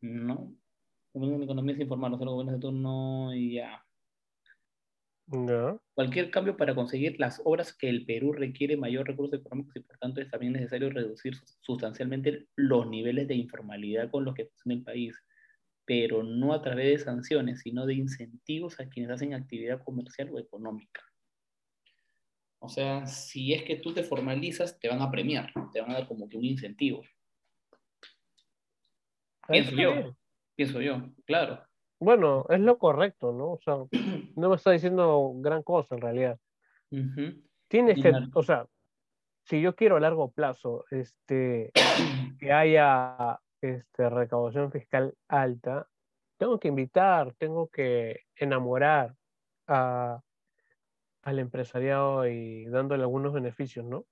¿No? La economía es informal, no solo gobiernos de turno y ya. ¿no? Cualquier cambio para conseguir las obras que el Perú requiere mayor recursos económicos y por tanto es también necesario reducir sustancialmente los niveles de informalidad con los que funciona el país, pero no a través de sanciones, sino de incentivos a quienes hacen actividad comercial o económica. O sea, si es que tú te formalizas, te van a premiar, te van a dar como que un incentivo. Pienso Está yo, bien. pienso yo, claro. Bueno, es lo correcto, ¿no? O sea, <clears throat> no me está diciendo gran cosa en realidad. Tienes que, o sea, si yo quiero a largo plazo, este, <clears throat> que haya este, recaudación fiscal alta, tengo que invitar, tengo que enamorar a, al empresariado y dándole algunos beneficios, ¿no?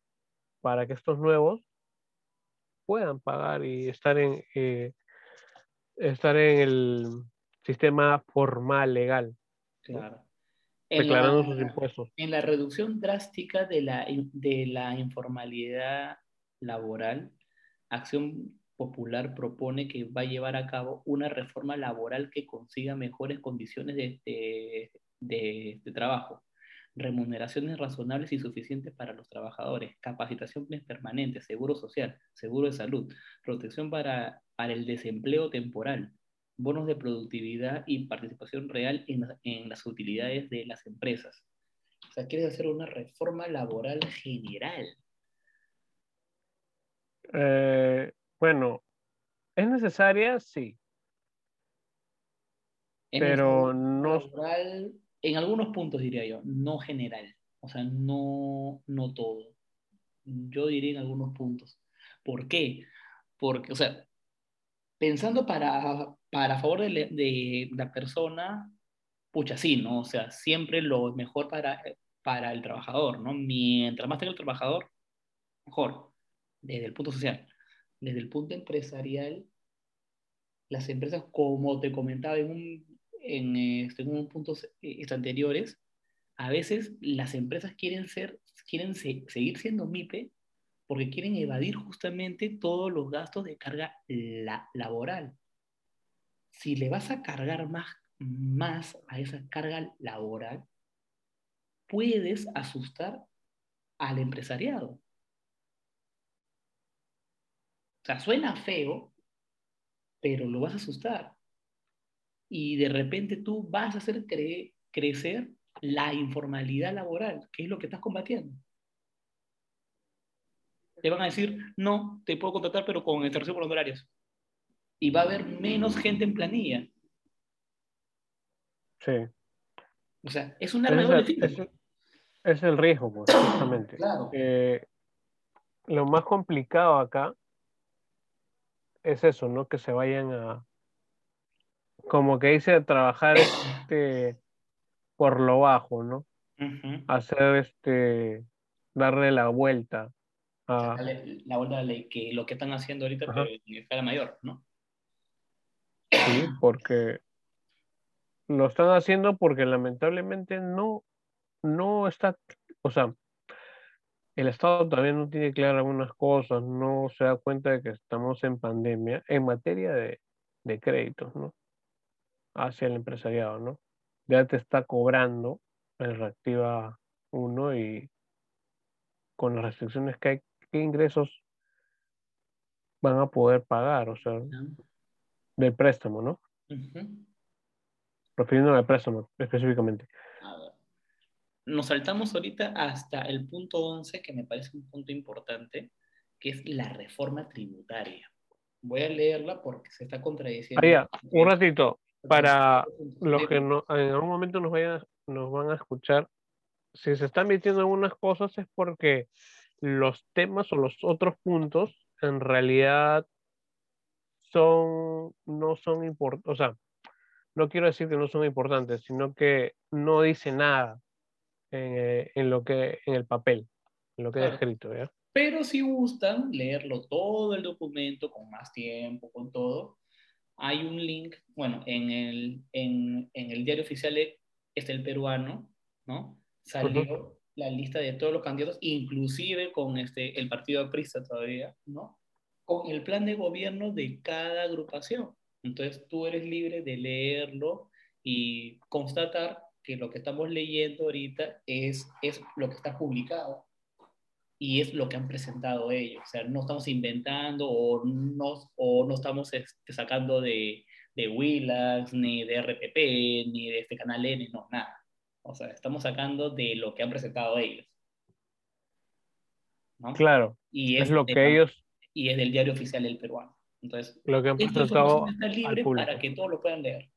Para que estos nuevos puedan pagar y estar en, eh, estar en el sistema formal, legal. Claro. Declarando la, sus impuestos. En la reducción drástica de la, de la informalidad laboral, Acción Popular propone que va a llevar a cabo una reforma laboral que consiga mejores condiciones de, de, de, de trabajo, remuneraciones razonables y suficientes para los trabajadores, capacitación permanente, seguro social, seguro de salud, protección para, para el desempleo temporal, bonos de productividad y participación real en, en, las utilidades de las empresas. O sea, quieres hacer una reforma laboral general. Eh, bueno, ¿es necesaria? Sí. Es Pero no- laboral, en algunos puntos diría yo, no general. O sea, no, no todo. Yo diría en algunos puntos. ¿Por qué? Porque, o sea, pensando para, para favor de, de la persona, pucha, sí, ¿no? O sea, siempre lo mejor para, para el trabajador, ¿no? Mientras más tenga el trabajador, mejor, desde el punto social. Desde el punto empresarial, las empresas, como te comentaba en, un, en, este, en unos puntos eh, anteriores, a veces las empresas quieren, ser, quieren se- seguir siendo MIPE porque quieren evadir justamente todos los gastos de carga la- laboral. Si le vas a cargar más, más a esa carga laboral, puedes asustar al empresariado. O sea, suena feo, pero lo vas a asustar. Y de repente tú vas a hacer cre- crecer la informalidad laboral, que es lo que estás combatiendo. Te van a decir, no, te puedo contratar, pero con extracción por honorarios. Y va a haber menos gente en planilla. Sí. O sea, es un arma de es, es el riesgo, pues, justamente. Claro. Eh, lo más complicado acá es eso, ¿no? Que se vayan a, como que dice, trabajar este, por lo bajo, ¿no? Hacer este, darle la vuelta a, La, vuelta de la que lo que están haciendo ahorita, Ajá. pero en escala mayor, ¿no? sí, porque lo están haciendo porque lamentablemente no, no está, o sea, el Estado todavía no tiene claras algunas cosas, no se da cuenta de que estamos en pandemia en materia de, de créditos, ¿no? Hacia el empresariado, ¿no? Ya te está cobrando el Reactiva 1 y con las restricciones que hay, ¿qué ingresos van a poder pagar? O sea, del préstamo, ¿no? Ujú. Refiriéndome al préstamo específicamente. A ver. Nos saltamos ahorita hasta el punto 11, que me parece un punto importante, que es la reforma tributaria. Voy a leerla porque se está contradiciendo. Ya, un ratito, para los que no, en algún momento nos, vayan, nos van a escuchar, si se están metiendo algunas cosas es porque los temas o los otros puntos en realidad son, no son importantes, o sea, no quiero decir que no son importantes, sino que no dice nada en, eh, en lo que, en el papel, en lo que Claro. está escrito, ¿ya? Pero si gustan leerlo todo el documento con más tiempo, con todo, hay un link, bueno, en el, en, en el diario oficial está el peruano, ¿no? Salió la lista de todos los candidatos, inclusive con este, el partido aprista todavía, ¿no? Con el plan de gobierno de cada agrupación. Entonces tú eres libre de leerlo y constatar que lo que estamos leyendo ahorita es, es lo que está publicado y es lo que han presentado ellos. O sea, no estamos inventando o no, o no estamos este, sacando de, de Willax, ni de RPP, ni de este canal N, no, nada. O sea, estamos sacando de lo que han presentado ellos. ¿no? Claro, Y es lo de- que ellos, Y es del diario oficial del peruano. Entonces, lo que han presentado está al libre público. para que todos lo puedan leer.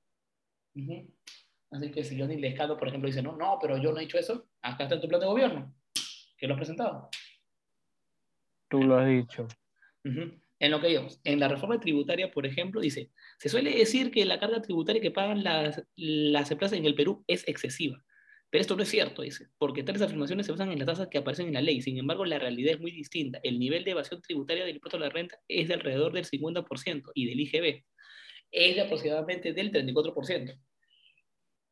Ujú. Así que si Johnny Lescado, por ejemplo, dice, no, no, pero yo no he dicho eso, acá está tu plan de gobierno, que lo has presentado. Tú lo has dicho. En lo que ellos, en la reforma tributaria, por ejemplo, dice, se suele decir que la carga tributaria que pagan las, las empresas en el Perú es excesiva. Pero esto no es cierto, dice, porque tales afirmaciones se basan en las tasas que aparecen en la ley. Sin embargo, la realidad es muy distinta. El nivel de evasión tributaria del impuesto a la renta es de alrededor del 50% y del IGB. es de aproximadamente del 34%.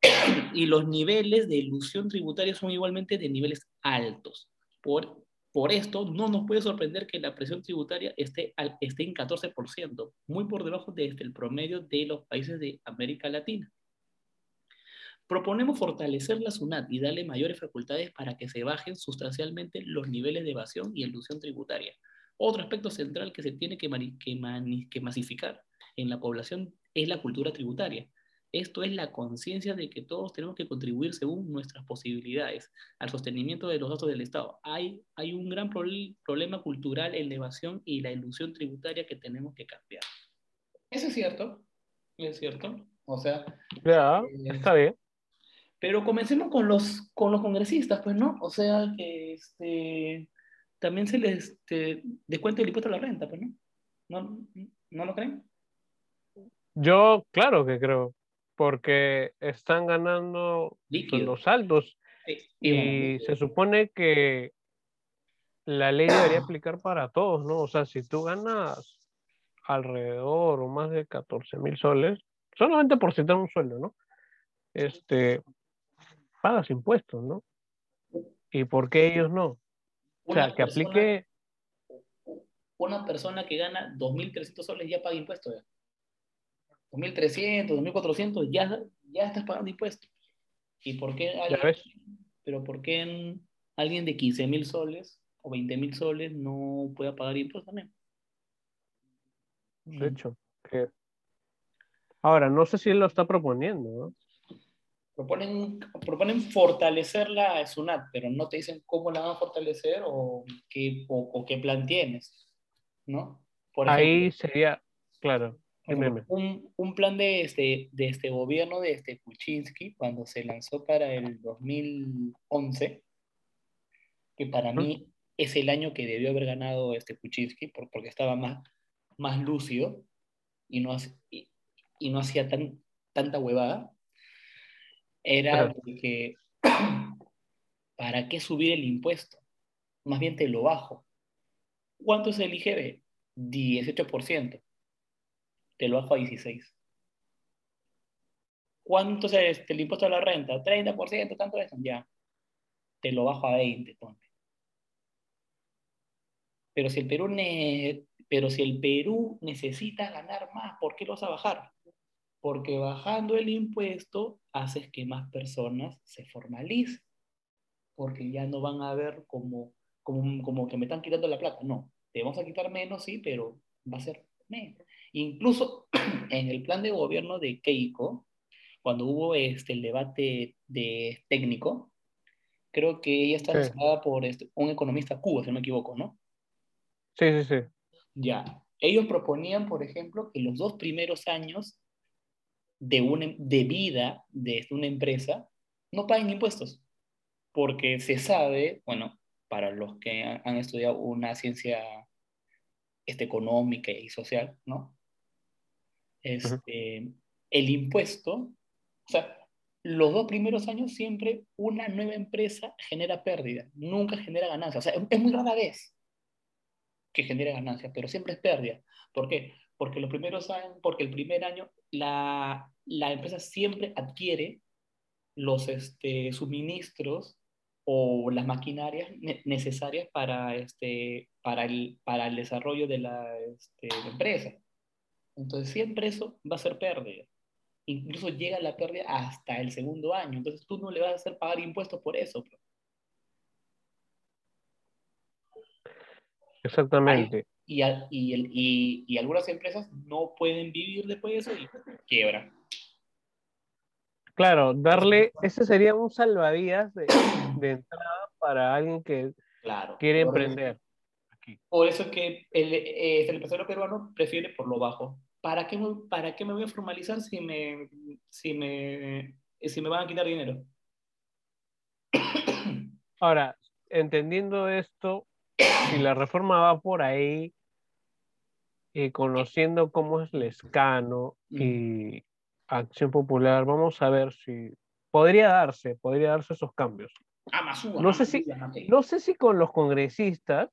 <coughs> Y los niveles de ilusión tributaria son igualmente de niveles altos. Por, por esto, no nos puede sorprender que la presión tributaria esté, en 14%, muy por debajo del este, el promedio de los países de América Latina. Proponemos fortalecer la SUNAT y darle mayores facultades para que se bajen sustancialmente los niveles de evasión y elusión tributaria. Otro aspecto central que se tiene que masificar en la población es la cultura tributaria. Esto es la conciencia de que todos tenemos que contribuir según nuestras posibilidades al sostenimiento de los datos del Estado. Hay, hay un gran problema cultural en la evasión y la ilusión tributaria que tenemos que cambiar. Eso es cierto, es cierto. O sea, ya, eh, está bien. Pero comencemos con los, con los congresistas, pues, ¿no? O sea, que este, también se les este, descuenta el impuesto a la renta, pues, ¿no? ¿No, ¿no lo creen? Yo, claro que creo, porque están ganando los saldos y se supone que la ley debería aplicar para todos, ¿no? O sea, si tú ganas alrededor o más de 14 mil soles, solamente por citar un sueldo, ¿no? Este, pagas impuestos, ¿no? ¿Y por qué ellos no? O sea, que aplique... Una persona que gana 2.300 soles ya paga impuestos. 2.300, 2.400, ya, ya estás pagando impuestos. ¿Y por qué? Pero ¿por qué alguien de 15.000 soles o 20.000 soles no puede pagar impuestos también? De hecho, que... Ahora, no sé si él lo está proponiendo, ¿no? Proponen, proponen fortalecer la SUNAT, pero no te dicen cómo la van a fortalecer o qué, o, qué plan tienes, ¿no? Ahí sería, claro, un, un, plan de este, de este gobierno de este Kuczynski cuando se lanzó para el 2011, que para mí es el año que debió haber ganado este Kuczynski porque estaba más, más lúcido y no, y, y no hacía tan, tanta huevada era que, <clears throat> ¿para qué subir el impuesto? Más bien te lo bajo. ¿Cuánto es el IGB? 18%. Te lo bajo a 16%. ¿Cuánto es este, el impuesto a la renta? 30%, tanto es. Ya. Te lo bajo a 20, ponte. Pero si el Perú, pero si el Perú necesita ganar más, ¿por qué lo vas a bajar? porque bajando el impuesto haces que más personas se formalicen, porque ya no van a ver como, como, como que me están quitando la plata. No, te vamos a quitar menos, sí, pero va a ser menos. Incluso <clears throat> en el plan de gobierno de Keiko, cuando hubo este, el debate de técnico, creo que ella está sí. por este, un economista cuba, si no me equivoco, ¿no? Sí, sí, sí. Ya. Ellos proponían, por ejemplo, que los dos primeros años de, una, de vida de una empresa no paguen impuestos, porque se sabe, bueno, para los que han estudiado una ciencia este, económica y social, ¿no? Este, El impuesto, o sea, los dos primeros años siempre una nueva empresa genera pérdida, nunca genera ganancia. O sea, es muy rara vez que genera ganancia, pero siempre es pérdida. ¿Por qué? porque los primeros años, porque el primer año la, la empresa siempre adquiere los este, suministros o las maquinarias necesarias para, este, para, el, para el desarrollo de la, este, empresa. Entonces siempre eso va a ser pérdida. Incluso llega la pérdida hasta el segundo año. Entonces tú no le vas a hacer pagar impuestos por eso. Pues. Exactamente y, y, y, algunas empresas no pueden vivir después de eso y quiebran. Claro, darle, ese sería un salvavidas de, de entrada para alguien que claro, quiere emprender. Por eso es que el, eh, el empresario peruano prefiere por lo bajo. ¿Para qué, ¿Para qué me voy a formalizar si me, si me, si me van a quitar dinero? <coughs> Ahora, entendiendo esto, si la reforma va por ahí, eh, conociendo cómo es Lescano y Acción Popular, vamos a ver si podría darse, podría darse esos cambios. no, sé si, no sé si con los congresistas,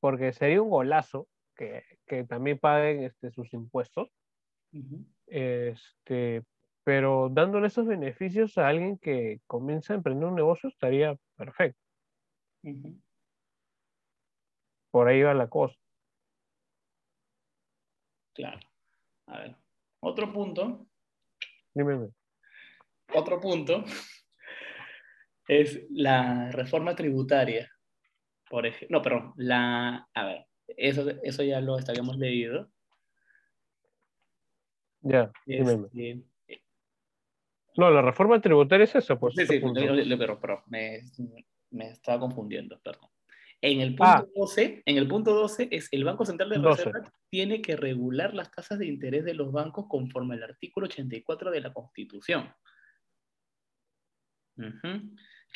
porque sería un golazo que, que también paguen este, sus impuestos, Este, pero dándole esos beneficios a alguien que comienza a emprender un negocio estaría perfecto. Por ahí va la cosa. Claro. A ver, otro punto. Dime. Otro punto es la reforma tributaria. Por ejemplo, no, perdón, la, a ver, eso, eso ya lo habíamos leído. Ya, este, No, la reforma tributaria es eso, pues. Sí, sí, pero, pero me, me, estaba confundiendo, perdón. En el punto 12, ah. en el punto 12 es el Banco Central de Reserva tiene que regular las tasas de interés de los bancos conforme al artículo 84 de la Constitución.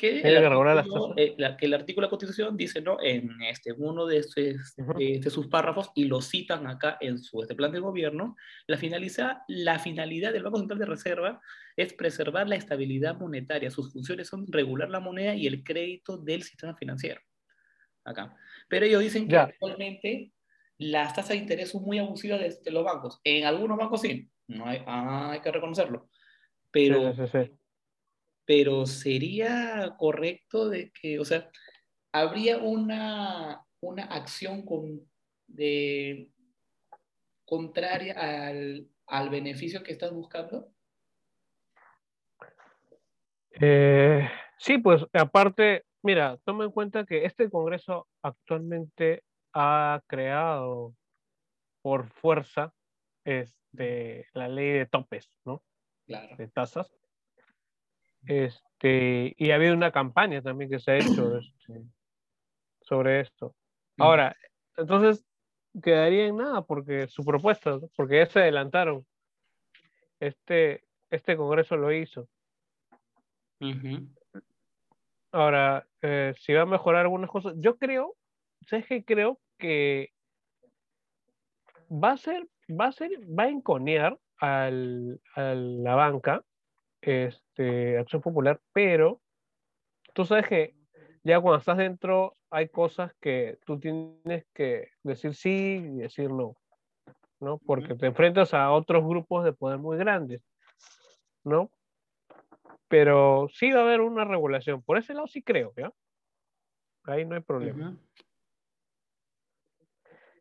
Que, el artículo, eh, que, el artículo, de la Constitución dice, ¿no? En este, uno de, sus párrafos, y lo citan acá en su este plan de gobierno, la, finaliza, la finalidad del Banco Central de Reserva es preservar la estabilidad monetaria. Sus funciones son regular la moneda y el crédito del sistema financiero acá. Pero ellos dicen que actualmente las tasas de interés son muy abusivas de, los bancos. En algunos bancos sí, no hay, ah, hay que reconocerlo. Pero, pero sería correcto de que, o sea, habría una, una acción con, de, contraria al, al beneficio que estás buscando. Eh, sí, pues aparte, Mira, toma en cuenta que este Congreso actualmente ha creado por fuerza este, la ley de topes, ¿no? Claro. De tasas. Este, y ha habido una campaña también que se ha hecho <clears throat> este, sobre esto. Ahora, entonces quedaría en nada porque su propuesta, porque ya se adelantaron. Este, este Congreso lo hizo. Ahora, eh, si va a mejorar algunas cosas, yo creo, ¿sabes qué? Creo que va a ser, va a ser, va a enconear al, a la banca, este, Acción Popular, pero tú sabes que ya cuando estás dentro hay cosas que tú tienes que decir sí y decir no, ¿no? Porque te enfrentas a otros grupos de poder muy grandes, ¿no? Pero sí va a haber una regulación. Por ese lado sí creo, ¿ya? Ahí no hay problema.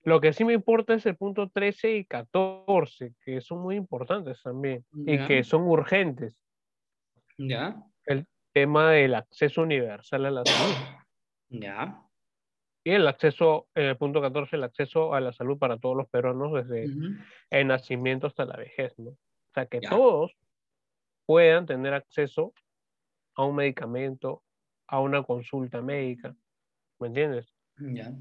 Lo que sí me importa es el punto 13 y 14, que son muy importantes también y que son urgentes. Ya. El tema del acceso universal a la salud. Ya. Y el acceso, en el punto 14, el acceso a la salud para todos los peruanos desde el nacimiento hasta la vejez, ¿no? O sea, que todos puedan tener acceso a un medicamento, a una consulta médica. ¿Me entiendes? Ya.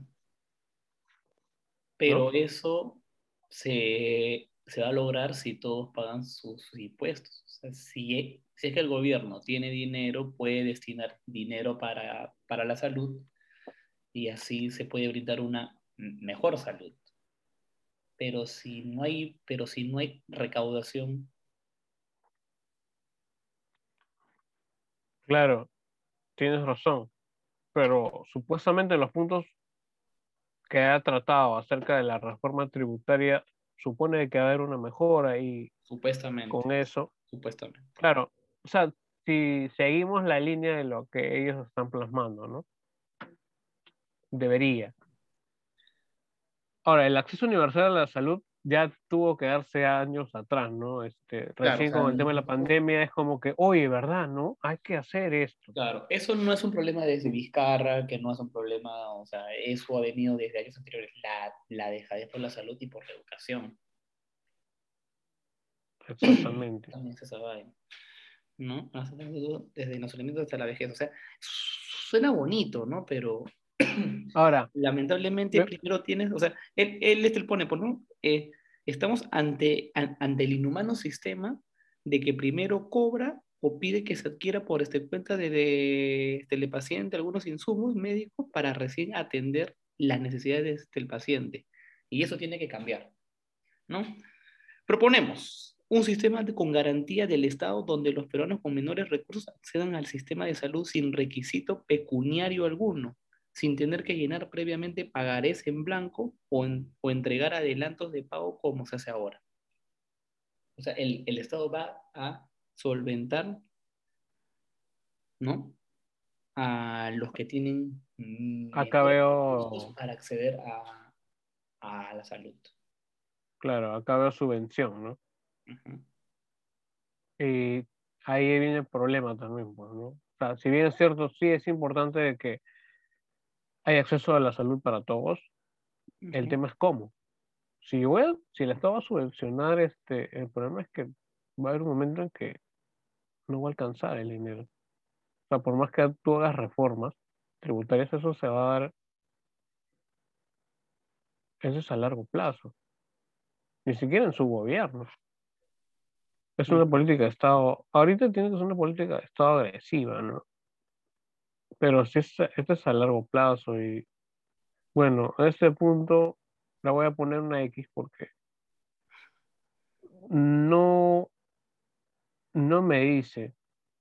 Pero eso se, va a lograr si todos pagan sus, impuestos. O sea, si, si, es que el gobierno tiene dinero, puede destinar dinero para, para la salud y así se puede brindar una mejor salud. Pero si no hay, pero si no hay recaudación, Claro, tienes razón, pero supuestamente los puntos que ha tratado acerca de la reforma tributaria supone que va a haber una mejora y supuestamente. con eso. Supuestamente. Claro o sea si seguimos la línea de lo que ellos están plasmando no debería ahora el acceso universal a la salud ya tuvo que darse años atrás, ¿no? Este, recién con el tema de la pandemia es como que, oye, ¿verdad? ¿No? Hay que hacer esto. Claro, eso no es un problema desde Vizcarra, que no es un problema, o sea, eso ha venido desde años anteriores, la, la dejadez por la salud y por la educación. Exactamente. También se sabe, ¿no? Desde el nacimiento hasta la vejez, o sea, suena bonito, ¿no? Pero <clears throat> Ahora, lamentablemente, primero tienes, o sea, él, él este, pone, pues, ¿no? Eh, estamos ante, ante el inhumano sistema de que primero cobra o pide que se adquiera por este, cuenta de, de del paciente algunos insumos médicos para recién atender las necesidades del paciente. Y eso tiene que cambiar, ¿no? Proponemos un sistema con garantía del Estado donde los peruanos con menores recursos accedan al sistema de salud sin requisito pecuniario alguno, sin tener que llenar previamente pagarés en blanco o, o entregar adelantos de pago como se hace ahora. o sea, el, el Estado va a solventar, ¿no? A los que tienen Acá veo... para acceder a, a, la salud. Claro, acá veo subvención, ¿no? Y ahí viene el problema también, pues, ¿no? O sea, si bien es cierto, sí es importante que hay acceso a la salud para todos, el tema es cómo. Si, bueno, si el Estado va a subvencionar, este, el problema es que va a haber un momento en que no va a alcanzar el dinero. O sea, por más que tú hagas reformas tributarias, eso se va a dar, eso es a largo plazo. Ni siquiera en su gobierno. Es una política de Estado, ahorita tiene que ser una política de Estado agresiva, ¿no? Pero si es, esto es a largo plazo y bueno, a este punto la voy a poner una X porque no, no me dice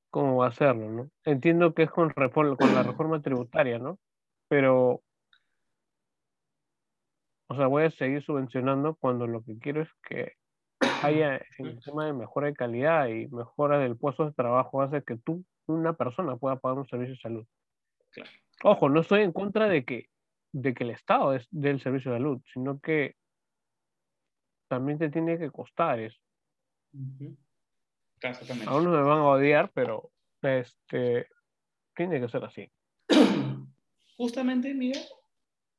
cómo va a hacerlo, ¿no? Entiendo que es con, con la reforma tributaria, ¿no? Pero, o sea, voy a seguir subvencionando cuando lo que quiero es que haya el tema de mejora de calidad y mejora del puesto de trabajo hace que tú, una persona, pueda pagar un servicio de salud. Ojo, no estoy en contra de que, de que el Estado es del servicio de salud, sino que también te tiene que costar eso. A unos me van a odiar, pero este tiene que ser así. <clears throat> Justamente, Miguel,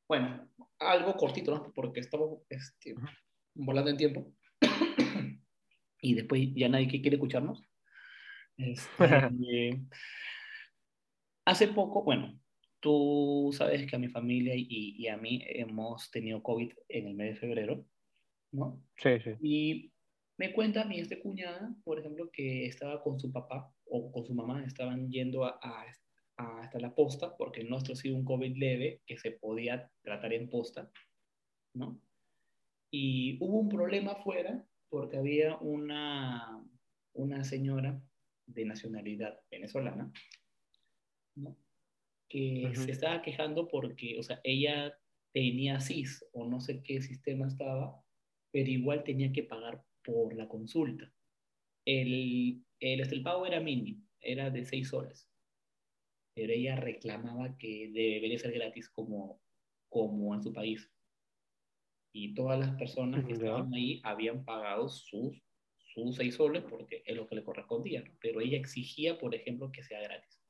bueno, algo cortito, ¿no? Porque estamos este, volando en tiempo. Y después ya nadie quiere escucharnos. Este, <laughs> hace poco, bueno, tú sabes que a mi familia y, y, a mí hemos tenido COVID en el mes de febrero, ¿no? Sí, sí. Y me cuenta mi este cuñada, por ejemplo, que estaba con su papá o con su mamá, estaban yendo a, a, hasta la posta, porque el nuestro ha sido un COVID leve que se podía tratar en posta, ¿no? Y hubo un problema afuera porque había una, una señora de nacionalidad venezolana, ¿no? que se estaba quejando porque, o sea, ella tenía CIS o no sé qué sistema estaba, pero igual tenía que pagar por la consulta. El, el, el pago era mínimo, era de 6 soles, pero ella reclamaba que debería ser gratis como, como en su país. Y todas las personas que estaban ahí habían pagado sus, sus 6 soles porque es lo que le correspondía, pero ella exigía, por ejemplo, que sea gratis.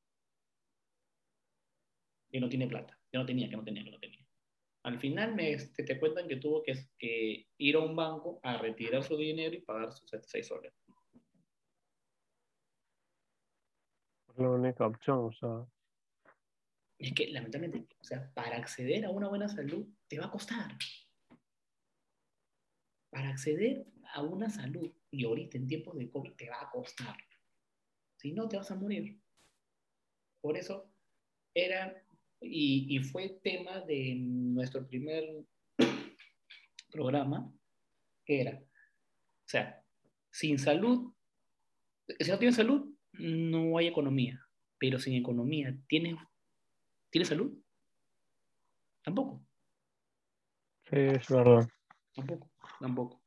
Y no tiene plata, que no tenía, que no tenía, que no tenía. Al final me, este, te, cuentan que tuvo que, que, ir a un banco a retirar su dinero y pagar sus 6 soles. La única opción, o sea. Es que lamentablemente, o sea, para acceder a una buena salud te va a costar. Para acceder a una salud, y ahorita en tiempos de COVID te va a costar. Si no, te vas a morir. Por eso era y, fue tema de nuestro primer <clears throat> programa, que era, o sea, sin salud, si no tienes salud, no hay economía, pero sin economía, ¿tienes, ¿tienes salud? Tampoco. Sí, es verdad. Tampoco, tampoco.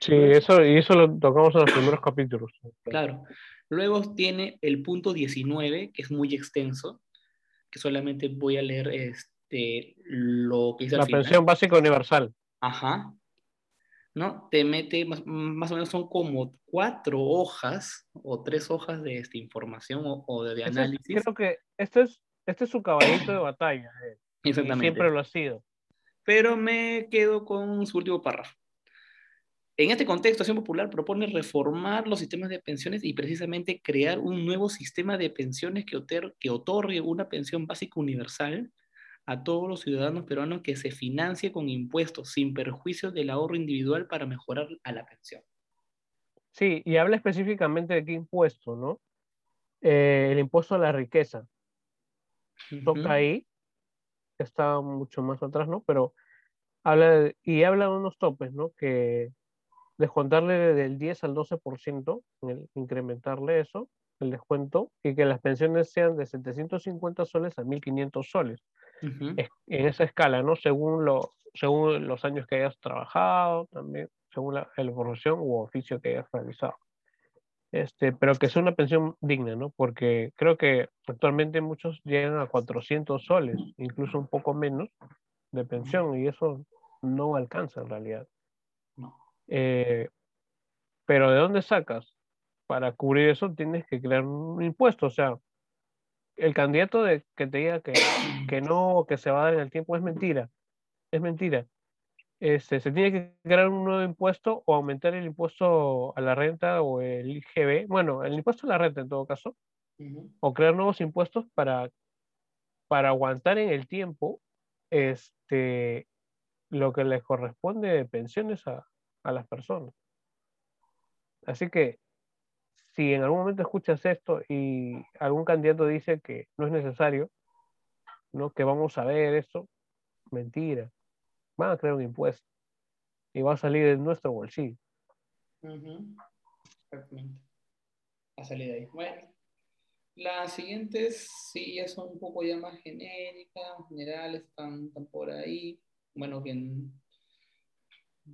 Sí, eso, y eso lo tocamos en los primeros capítulos. Claro. Luego tiene el punto 19, que es muy extenso, que solamente voy a leer este, lo que dice La pensión básica universal. Ajá. ¿No? Te mete, más, más, o menos son como cuatro hojas o tres hojas de esta información o, de, análisis. creo que este es, este es su caballito de batalla. Eh. Exactamente. siempre lo ha sido. Pero me quedo con su último párrafo. En este contexto, Acción Popular propone reformar los sistemas de pensiones y precisamente crear un nuevo sistema de pensiones que, que otorgue una pensión básica universal a todos los ciudadanos peruanos que se financie con impuestos sin perjuicio del ahorro individual para mejorar a la pensión. Sí, y habla específicamente de qué impuesto, ¿no? Eh, el impuesto a la riqueza. Toca ahí, está mucho más atrás, ¿no? Pero habla y habla de unos topes, ¿no? Que descontarle del 10 al 12%, incrementarle eso, el descuento, y que las pensiones sean de 750 soles a 1500 soles. En esa escala, ¿no? Según, lo, según los años que hayas trabajado, también. según la, la profesión u oficio que hayas realizado. Este, pero que sea una pensión digna, ¿no? Porque creo que actualmente muchos llegan a 400 soles, incluso un poco menos de pensión, y eso no alcanza en realidad. Eh, pero ¿de dónde sacas? Para cubrir eso tienes que crear un impuesto, o sea, el candidato de que te diga que, <coughs> que no, que se va a dar en el tiempo es mentira, es mentira. Este, se tiene que crear un nuevo impuesto o aumentar el impuesto a la renta o el IGB, bueno, el impuesto a la renta en todo caso, o crear nuevos impuestos para, para aguantar en el tiempo este, lo que les corresponde de pensiones a, a las personas. Así que si en algún momento escuchas esto y algún candidato dice que no es necesario, ¿no? que vamos a ver esto, mentira. Van a crear un impuesto y va a salir de nuestro bolsillo. Ujú. Exactamente. Ha salido ahí. Bueno, las siguientes sí ya son un poco ya más genéricas, generales, están, están por ahí. Bueno, bien.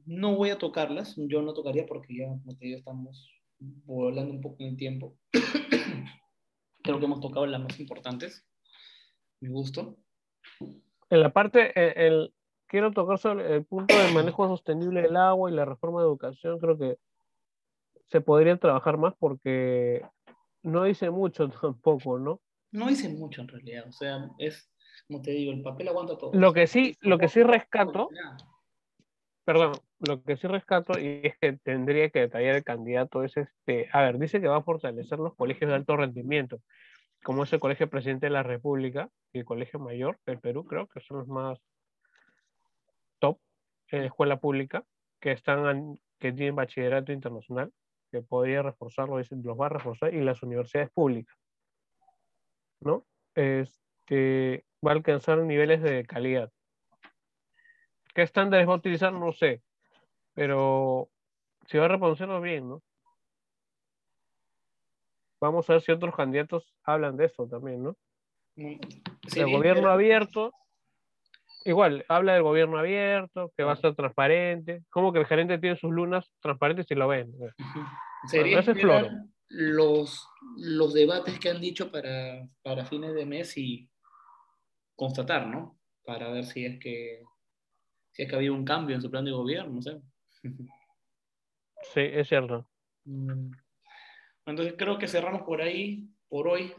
No voy a tocarlas, yo no tocaría porque ya, como te digo, estamos volando un poco en el tiempo. <clears throat> Creo que hemos tocado las más importantes. Mi gusto. En la parte, eh, el, quiero tocar sobre el punto del manejo sostenible del agua y la reforma de educación. Creo que se podría trabajar más porque no dice mucho <laughs> tampoco, ¿no? No hice mucho en realidad, o sea, es, como te digo, el papel aguanta todo. Lo que sí, lo que sí rescato, Ya. Perdón, lo que sí rescato y es que tendría que detallar el candidato es este, a ver, dice que va a fortalecer los colegios de alto rendimiento, como es el Colegio Presidente de la República y el Colegio Mayor del Perú, creo que son los más top en escuela pública, que están que tienen bachillerato internacional, que podría reforzarlo, los va a reforzar, y las universidades públicas, ¿no? Este, va a alcanzar niveles de calidad. ¿Qué estándares va a utilizar? No sé, pero si va a reconocerlo bien, ¿no? Vamos a ver si otros candidatos hablan de eso también, ¿no? Mm, el bien gobierno abierto, igual, habla del gobierno abierto, que va a ser transparente, como que el gerente tiene sus lunas transparentes y lo ven. Sería los, los debates que han dicho para, para fines de mes y constatar, ¿no? Para ver si es que si es que ha habido un cambio en su plan de gobierno, no sé. Sí, es cierto. Mm. Entonces creo que cerramos por ahí, por hoy,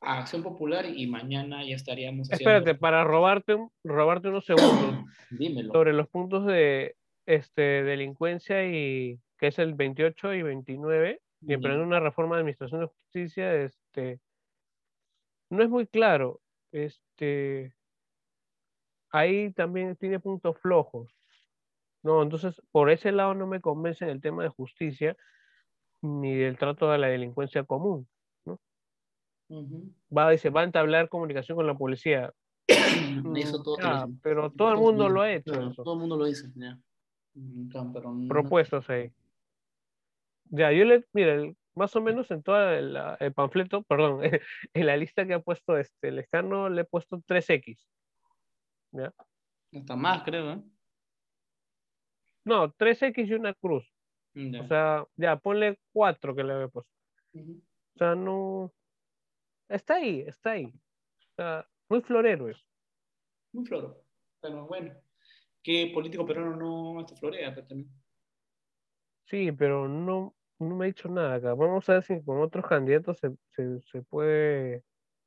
a Acción Popular y mañana ya estaríamos haciendo... Espérate, para robarte, un- robarte unos segundos <coughs> Dímelo. sobre los puntos de este, delincuencia y que es el 28 y 29, y Ya. emprender una reforma de administración de justicia, este, no es muy claro. Este, ahí también tiene puntos flojos. No, entonces por ese lado no me convence en el tema de justicia ni del trato de la delincuencia común. Ujú. Va, dice, va a entablar comunicación con la policía. Eso todo lo pero todo el mundo lo ha Claro, hecho. eso. Todo el mundo lo dice, ya. Claro, pero no- propuestos ahí. Ya, yo le, mira, el- más o menos en todo el, el panfleto, perdón, <laughs> en la lista que ha puesto este Lescano le he puesto 3X. ¿Ya? Hasta más, creo, ¿eh? No, 3X y una cruz. Ya. O sea, ya, ponle 4 que le había puesto. Ujú. O sea, no. Está ahí, está ahí. O sea, muy florero eso. Muy floro. Pero bueno, ¿qué político peruano no hasta florea? Pero también. Sí, pero no, no me ha dicho nada acá. Vamos a ver si con otros candidatos se, se, se puede.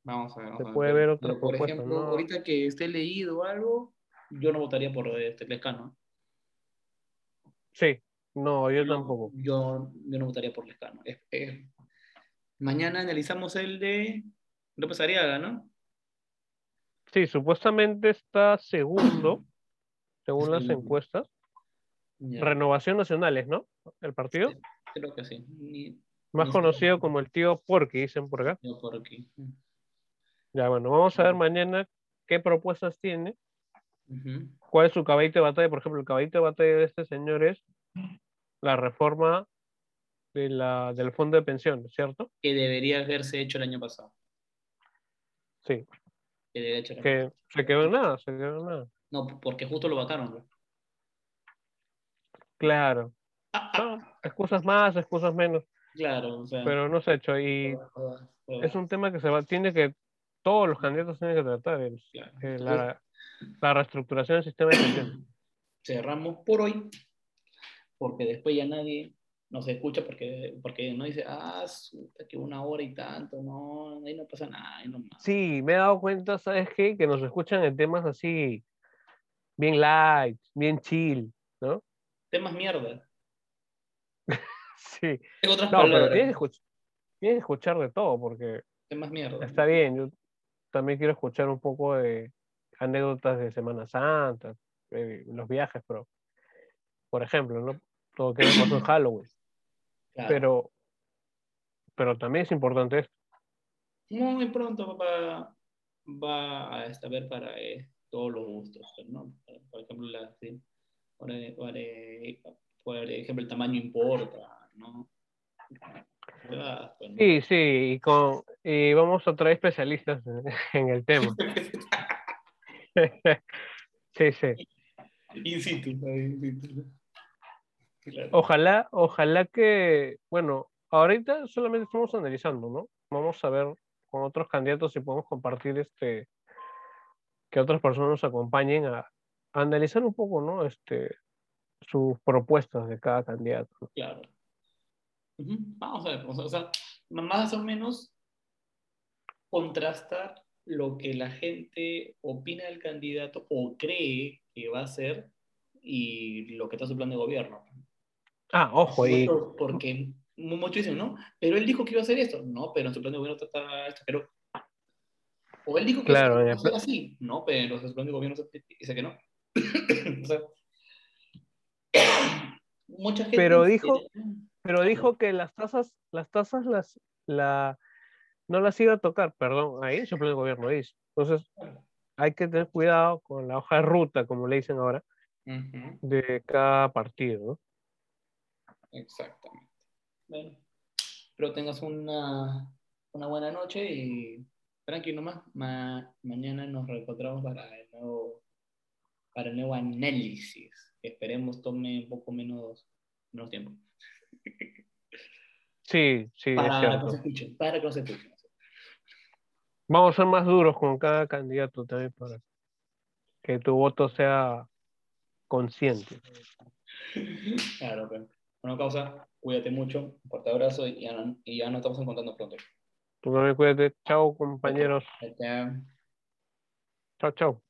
Vamos a ver. vamos Se a ver. puede Pero- ver otra Por propuesta, ejemplo, ¿no? ahorita que esté leído algo, yo no votaría por este Lescano. Sí, no, yo No, tampoco. Yo, yo no votaría por Lescano. Es- es- Mañana analizamos el de López Ariaga, ¿no? Sí, supuestamente está segundo, según las encuestas. Ya. Renovación Nacionales, ¿no? El partido, Sí, Creo que sí. Ni- más ni- conocido como el tío Porky, dicen por acá. yo por aquí. Ya, bueno, vamos a ver mañana qué propuestas tiene, cuál es su caballito de batalla. Por ejemplo, el caballito de batalla de este señor es la reforma de la, del fondo de pensiones, ¿cierto? Que debería haberse hecho el año pasado. Sí, Que debería hecho el año que se quedó en nada, se quedó en nada. No, porque justo lo votaron. ¿no? Claro, No, excusas más, excusas menos. Claro, o sea. Pero no sé, hecho y es un tema que se va, tiene que, todos los candidatos tienen que tratar, el- Claro. eh, Entonces, la, la reestructuración del sistema de pensiones. cerramos por hoy, porque después ya nadie nos escucha porque, porque no dice, ah, que una hora y tanto, no, ahí no pasa nada, ahí no más. Sí, me he dado cuenta, ¿sabes qué? Que nos escuchan en temas así, bien light, bien chill, ¿no? Temas mierda. <laughs> Sí. Tengo otras No, pero tienes que, escuch- tienes que escuchar de todo, porque Temas mierda. está bien, yo también quiero escuchar un poco de anécdotas de Semana Santa, eh, los viajes, pero, por ejemplo, ¿no? Todo que pasó en Halloween, Claro. pero, pero también es importante esto. Muy pronto va, va a estar para eh, todos los gustos, ¿no? Por ejemplo, la, sí, por, eh, por, eh, por ejemplo, el tamaño importa, ¿no? Ah. Sí, sí, y, con, y vamos a traer especialistas <laughs> en, el tema. <laughs> Sí, sí. In situ, in situ. Claro. Ojalá, ojalá que, bueno, ahorita solamente estamos analizando, ¿no? Vamos a ver con otros candidatos si podemos compartir este, que otras personas nos acompañen a, a analizar un poco, ¿no? Este, sus propuestas de cada candidato. ¿no? Vamos a ver, o sea, más o menos contrastar lo que la gente opina del candidato o cree que va a ser y lo que está su plan de gobierno. Ah, ojo, y Porque mu- muchos dicen, ¿no? Pero él dijo que iba a hacer esto. No, pero en su plan de gobierno está esto. Pero... O él dijo que Claro, iba a pla- así. No, pero en su plan de gobierno dice que no. <coughs> O sea, <coughs> mucha gente... Pero dijo- pero dijo que las tasas, las tasas las, la, no las iba a tocar, perdón, ahí plan de gobierno dice. Entonces, hay que tener cuidado con la hoja de ruta, como le dicen ahora, de cada partido, ¿no? Exactamente. Bueno, espero tengas una, una buena noche y tranquilo nomás. Ma- mañana nos reencontramos para el nuevo, para el nuevo análisis. esperemos tome un poco menos, menos tiempo. Sí, sí, es Para que no cierto. se escuchen, para que no se escuchen. Vamos a ser más duros con cada candidato también para que tu voto sea consciente. Claro, pero. Bueno, causa, cuídate mucho, un fuerte abrazo y ya, no- y ya nos estamos encontrando pronto. Tú también cuídate. Chao, compañeros. Chao. Chao, chao.